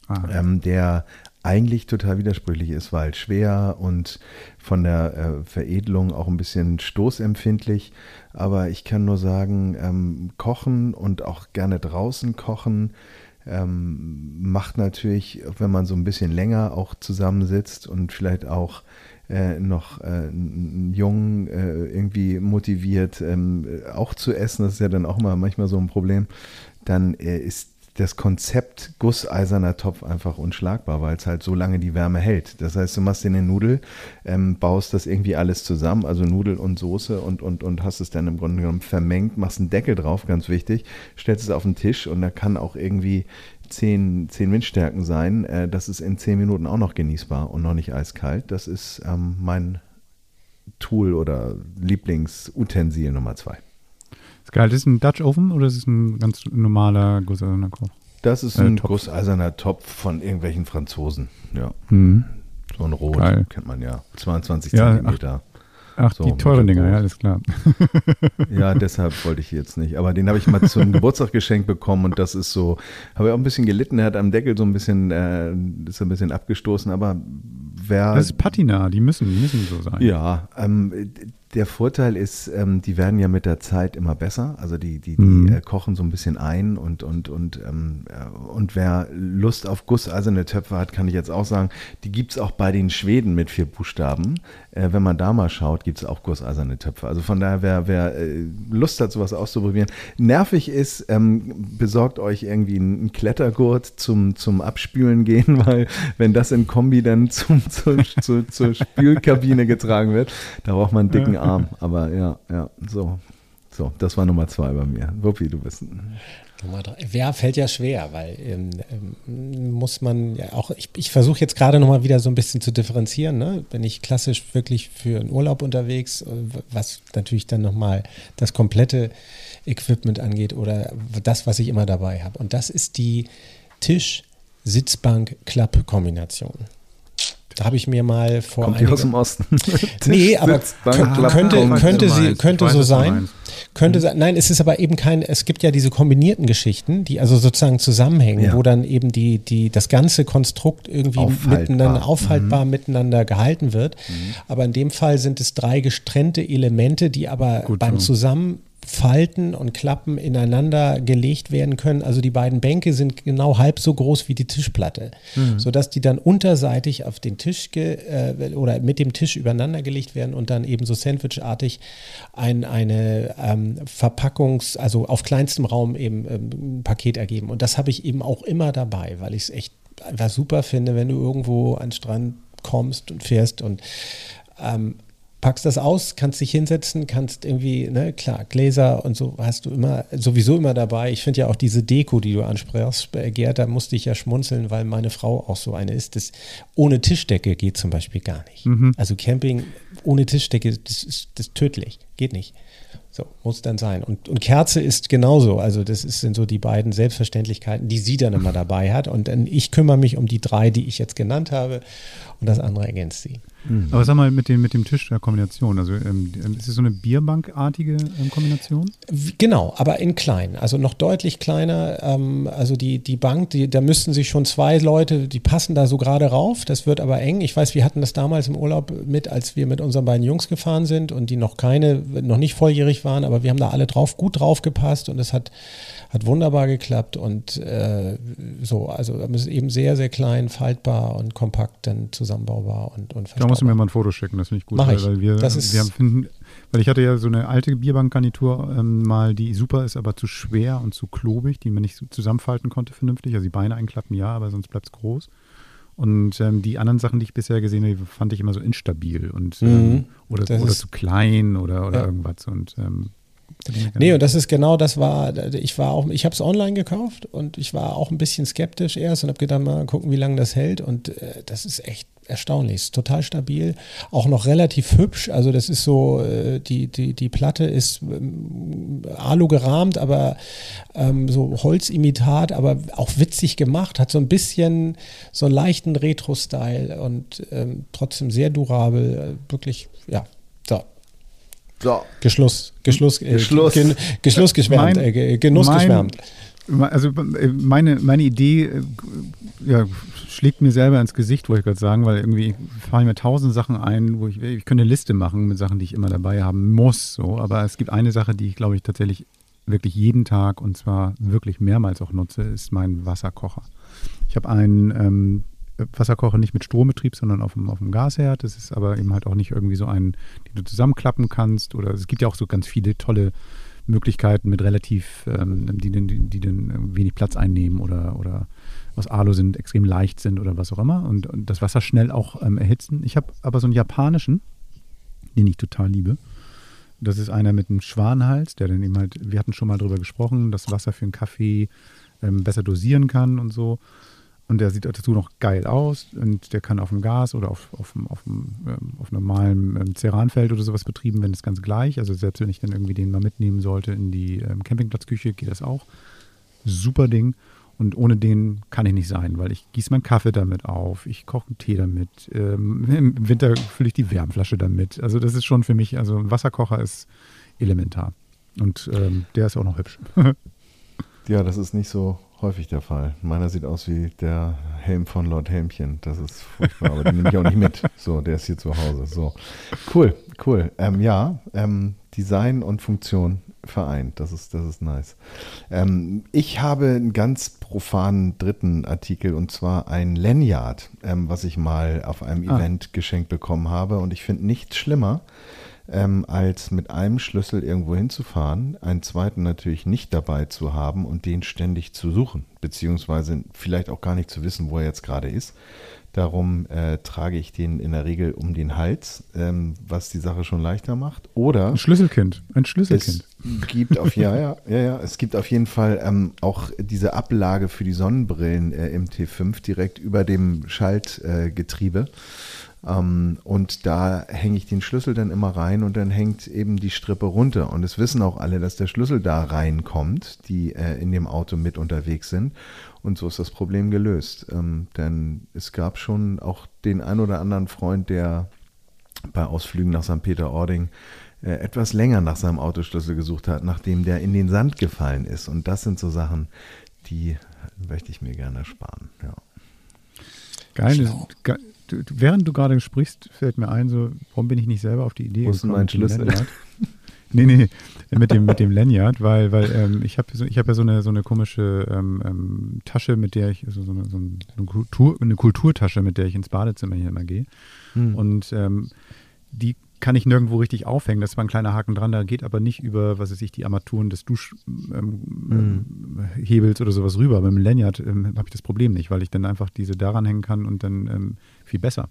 Ah, ähm, der eigentlich total widersprüchlich ist, weil schwer und von der äh, Veredelung auch ein bisschen stoßempfindlich. Aber ich kann nur sagen, ähm, kochen und auch gerne draußen kochen ähm, macht natürlich, wenn man so ein bisschen länger auch zusammensitzt und vielleicht auch äh, noch äh, einen Jungen äh, irgendwie motiviert, ähm, äh, auch zu essen, das ist ja dann auch mal manchmal so ein Problem, dann äh, ist das Konzept gusseiserner Topf einfach unschlagbar, weil es halt so lange die Wärme hält. Das heißt, du machst dir eine Nudel, ähm, baust das irgendwie alles zusammen, also Nudel und Soße und, und, und hast es dann im Grunde genommen vermengt, machst einen Deckel drauf, ganz wichtig, stellst es auf den Tisch und da kann auch irgendwie 10, 10 Windstärken sein. Äh, das ist in 10 Minuten auch noch genießbar und noch nicht eiskalt. Das ist ähm, mein Tool oder Lieblingsutensil Nummer zwei. Ist geil. Das ist ein Dutch Oven oder ist es ein ganz normaler gusseiserner Koch? Das ist Äh, ein Topf. gusseiserner Topf von irgendwelchen Franzosen. Ja, Mhm. so ein Rot, Geil. kennt man ja. 22 Ja, Zentimeter. Ach, So, die teuren Dinger, ja, alles klar. *laughs* Ja, deshalb wollte ich jetzt nicht. Aber den habe ich mal zum *laughs* Geburtstag geschenkt bekommen und das ist so, habe ich auch ein bisschen gelitten. Er hat am Deckel so ein bisschen, äh, ist ein bisschen abgestoßen, aber wer. Das ist Patina, die müssen, die müssen so sein. Ja, ähm, der Vorteil ist, ähm, die werden ja mit der Zeit immer besser. Also die, die, die Mhm. äh, kochen so ein bisschen ein und, und, und, ähm, äh, und wer Lust auf gusseiserne Töpfe hat, kann ich jetzt auch sagen, die gibt's auch bei den Schweden mit vier Buchstaben. Äh, wenn man da mal schaut, gibt's auch gusseiserne Töpfe. Also von daher, wer, wer äh, Lust hat, sowas auszuprobieren. Nervig ist, ähm, besorgt euch irgendwie einen Klettergurt zum, zum Abspülen gehen, *laughs* weil wenn das in Kombi dann zum, zur, zur, zur Spülkabine getragen wird, da braucht man einen dicken Arm. Aber ja, ja, so. So, das war Nummer zwei bei mir. Wuppi, du bist Nummer drei. Ja, fällt ja schwer, weil ähm, ähm, muss man ja auch, ich, ich versuche jetzt gerade nochmal wieder so ein bisschen zu differenzieren. Ne? Bin ich klassisch wirklich für einen Urlaub unterwegs, äh, was natürlich dann nochmal das komplette Equipment angeht oder das, was ich immer dabei habe. Und das ist die Tisch-Sitzbank-Klapp-Kombination. Da habe ich mir mal vor Kommt die aus dem Osten? *laughs* nee, aber könnte, könnte, du sie, könnte so sein. Könnte sein. Nein, es ist aber eben kein, es gibt ja diese kombinierten Geschichten, die also sozusagen zusammenhängen, Ja. wo dann eben die, die, das ganze Konstrukt irgendwie Aufhaltbar. miteinander, aufhaltbar miteinander gehalten wird. Aber in dem Fall sind es drei getrennte Elemente, die aber Gut beim so. Zusammenfalten und Klappen ineinander gelegt werden können. Also die beiden Bänke sind genau halb so groß wie die Tischplatte, sodass die dann unterseitig auf den Tisch ge, äh, oder mit dem Tisch übereinander gelegt werden und dann eben so sandwichartig ein, eine ähm, Verpackungs-, also auf kleinstem Raum eben ähm, ein Paket ergeben. Und das habe ich eben auch immer dabei, weil ich es echt einfach super finde, wenn du irgendwo an den Strand kommst und fährst und ähm, packst das aus, kannst dich hinsetzen, kannst irgendwie, ne, klar, Gläser und so hast du immer, sowieso immer dabei. Ich finde ja auch diese Deko, die du ansprichst, äh, Gerd, da musste ich ja schmunzeln, weil meine Frau auch so eine ist. Das ohne Tischdecke geht zum Beispiel gar nicht. Also Camping ohne Tischdecke, das ist, das ist tödlich, geht nicht. So, muss dann sein. Und, und Kerze ist genauso. Also, das ist- sind so die beiden Selbstverständlichkeiten, die sie dann immer dabei hat. Und dann ich kümmere mich um die drei, die ich jetzt genannt habe. Und das andere ergänzt sie. Aber sag mal, mit dem, mit dem Tisch der Kombination, also ähm, ist es so eine Bierbankartige ähm, Kombination? Genau, aber in klein, also noch deutlich kleiner. Ähm, also die, die Bank, die, da müssten sich schon zwei Leute, die passen da so gerade rauf. Das wird aber eng. Ich weiß, wir hatten das damals im Urlaub mit, als wir mit unseren beiden Jungs gefahren sind und die noch keine, noch nicht volljährig waren, aber wir haben da alle drauf, gut drauf gepasst und es hat, hat wunderbar geklappt und äh, so, also es ist eben sehr, sehr klein, faltbar und kompakt dann zusammenbaubar und, und Da musst du mir mal ein Foto schicken, das finde ich gut. Mach weil, ich. Weil wir, Das ist- wir finden, weil ich hatte ja so eine alte Bierbankgarnitur ähm, mal, die super ist, aber zu schwer und zu klobig, die man nicht zusammenfalten konnte vernünftig. Also die Beine einklappen, ja, aber sonst bleibt es groß. Und ähm, die anderen Sachen, die ich bisher gesehen habe, fand ich immer so instabil und ähm, Mhm. oder, oder zu klein oder, oder Ja. irgendwas. Und ähm, Nee, und das ist genau das war, ich war auch, ich habe es online gekauft und ich war auch ein bisschen skeptisch erst und habe gedacht, mal gucken, wie lange das hält. Und äh, das ist echt erstaunlich, ist total stabil, auch noch relativ hübsch, also das ist so, äh, die, die, die Platte ist ähm, Alu gerahmt, aber ähm, so Holzimitat, aber auch witzig gemacht, hat so ein bisschen so einen leichten Retro-Style und ähm, trotzdem sehr durabel, äh, wirklich, ja, so. So. Geschluss, Geschluss, äh, Geschluss. Gen, Geschluss geschwärmt, Mein- äh, Ge- Genuss mein- geschwärmt. Also äh, meine, meine Idee äh, ja, schlägt mir selber ins Gesicht, wollte ich gerade sagen, weil irgendwie fallen mir tausend Sachen ein, wo ich, ich könnte eine Liste machen mit Sachen, die ich immer dabei haben muss. So. Aber es gibt eine Sache, die ich, glaube ich, tatsächlich wirklich jeden Tag und zwar wirklich mehrmals auch nutze, ist mein Wasserkocher. Ich habe einen ähm, Wasserkocher nicht mit Strombetrieb, sondern auf dem, auf dem Gasherd. Das ist aber eben halt auch nicht irgendwie so ein, den du zusammenklappen kannst. Oder es gibt ja auch so ganz viele tolle Möglichkeiten mit relativ, ähm, die, die, die dann wenig Platz einnehmen oder, oder aus Alu sind, extrem leicht sind oder was auch immer und, und das Wasser schnell auch ähm, erhitzen. Ich habe aber so einen japanischen, den ich total liebe. Das ist einer mit einem Schwanhals, der dann eben halt, wir hatten schon mal drüber gesprochen, das Wasser für einen Kaffee ähm, besser dosieren kann und so. Und der sieht dazu noch geil aus und der kann auf dem Gas oder auf, auf, auf, ähm, auf normalem ähm, Ceranfeld oder sowas betrieben werden, ist ganz gleich. Also selbst wenn ich dann irgendwie den mal mitnehmen sollte in die ähm, Campingplatzküche, geht das auch. Super Ding. Und ohne den kann ich nicht sein, weil ich gieße meinen Kaffee damit auf, ich koche einen Tee damit, ähm, im Winter fülle ich die Wärmflasche damit. Also das ist schon für mich, also ein Wasserkocher ist elementar. Und ähm, der ist auch noch hübsch. *laughs* Ja, das ist nicht so häufig der Fall. Meiner sieht aus wie der Helm von Lord Helmchen. Das ist furchtbar, aber den nehme ich auch nicht mit. So, der ist hier zu Hause. So, cool, cool. Ähm, ja, ähm, Design und Funktion vereint. Das ist, das ist nice. Ähm, ich habe einen ganz profanen dritten Artikel und zwar ein Lanyard, ähm, was ich mal auf einem Ah. Event geschenkt bekommen habe. Und ich finde nichts schlimmer, ähm, als mit einem Schlüssel irgendwo hinzufahren, einen zweiten natürlich nicht dabei zu haben und den ständig zu suchen, beziehungsweise vielleicht auch gar nicht zu wissen, wo er jetzt gerade ist. Darum äh, trage ich den in der Regel um den Hals, ähm, was die Sache schon leichter macht. Oder Ein Schlüsselkind. Ein Schlüsselkind. es gibt auf ja, *laughs* ja, ja, ja, es gibt auf jeden Fall ähm, auch diese Ablage für die Sonnenbrillen äh, im T5 direkt über dem Schaltgetriebe. Äh. Ähm, und da hänge ich den Schlüssel dann immer rein und dann hängt eben die Strippe runter. Und es wissen auch alle, dass der Schlüssel da reinkommt, die äh, in dem Auto mit unterwegs sind. Und so ist das Problem gelöst. Ähm, denn es gab schon auch den ein oder anderen Freund, der bei Ausflügen nach St. Peter-Ording äh, etwas länger nach seinem Autoschlüssel gesucht hat, nachdem der in den Sand gefallen ist. Und das sind so Sachen, die möchte ich mir gerne sparen. Ja. Geil. Ge während du gerade sprichst, fällt mir ein, so, warum bin ich nicht selber auf die Idee Wo ist mein Schlüssel? *laughs* nee, nee, mit dem, mit dem Lanyard, weil, weil ähm, ich habe so, hab ja so eine, so eine komische ähm, ähm, Tasche, mit der ich, also so, eine, so eine, Kultur, eine Kulturtasche, mit der ich ins Badezimmer hier immer gehe. Hm. Und ähm, die kann ich nirgendwo richtig aufhängen. Das war ein kleiner Haken dran, da geht aber nicht über, was weiß ich, die Armaturen des Duschhebels ähm, mhm. oder sowas rüber. Aber mit dem Lanyard ähm, habe ich das Problem nicht, weil ich dann einfach diese daran hängen kann und dann ähm, viel besser.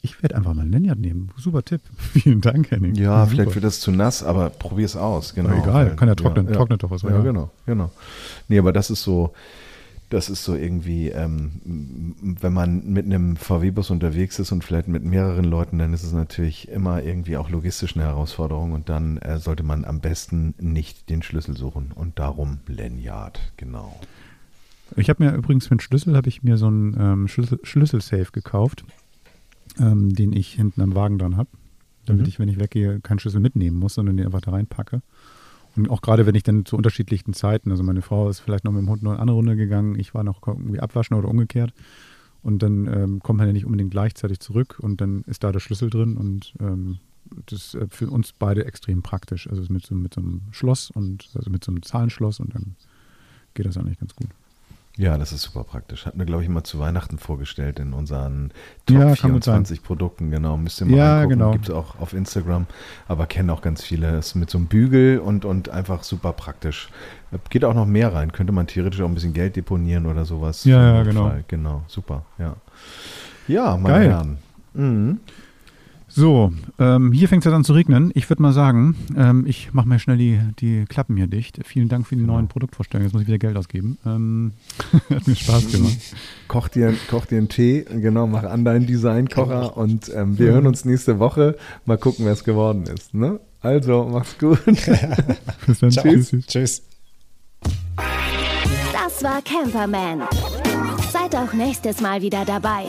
Ich werde einfach mal ein Lanyard nehmen. Super Tipp. *laughs* Vielen Dank, Henning. Ja, ja vielleicht wird das zu nass, aber probier es aus. Genau. egal, kann ja trocknen, ja, trocknet doch was. Ja, ja, genau, genau. Nee, aber das ist so, das ist so irgendwie, ähm, wenn man mit einem VW-Bus unterwegs ist und vielleicht mit mehreren Leuten, dann ist es natürlich immer irgendwie auch logistisch eine Herausforderung und dann äh, sollte man am besten nicht den Schlüssel suchen und darum Lanyard, genau. Ich habe mir übrigens für den Schlüssel habe ich mir so einen ähm, Schlüssel, Schlüsselsafe gekauft, ähm, den ich hinten am Wagen dran habe, damit mhm. ich, wenn ich weggehe, keinen Schlüssel mitnehmen muss, sondern den einfach da reinpacke. Und auch gerade wenn ich dann zu unterschiedlichen Zeiten, also meine Frau ist vielleicht noch mit dem Hund noch eine andere Runde gegangen, ich war noch irgendwie abwaschen oder umgekehrt. Und dann ähm, kommt man ja nicht unbedingt gleichzeitig zurück und dann ist da der Schlüssel drin und ähm, das ist äh, für uns beide extrem praktisch. Also mit so, mit so einem Schloss und also mit so einem Zahlenschloss und dann geht das eigentlich ganz gut. Ja, das ist super praktisch. Hatten wir, glaube ich, mal zu Weihnachten vorgestellt in unseren Top ja, 24 Produkten. Genau, müsst ihr mal ja, angucken. Genau. Gibt es auch auf Instagram, aber kennen auch ganz viele. Das ist mit so einem Bügel und, und einfach super praktisch. Geht auch noch mehr rein. Könnte man theoretisch auch ein bisschen Geld deponieren oder sowas. Ja, ja genau. Genau, super, ja. Ja, meine Geil. Herren. Mhm. So, ähm, hier fängt es ja an zu regnen. Ich würde mal sagen, ähm, ich mache mal schnell die, die Klappen hier dicht. Vielen Dank für die genau. neuen Produktvorstellungen. Jetzt muss ich wieder Geld ausgeben. Ähm, *laughs* hat mir Spaß gemacht. koch, dir, koch dir einen Tee, genau, mach an deinen Designkocher und ähm, wir hören uns nächste Woche. Mal gucken, wer es geworden ist. Ne? Also, mach's gut. *laughs* Bis dann. Tschüss. Tschüss. Das war Camperman. Seid auch nächstes Mal wieder dabei.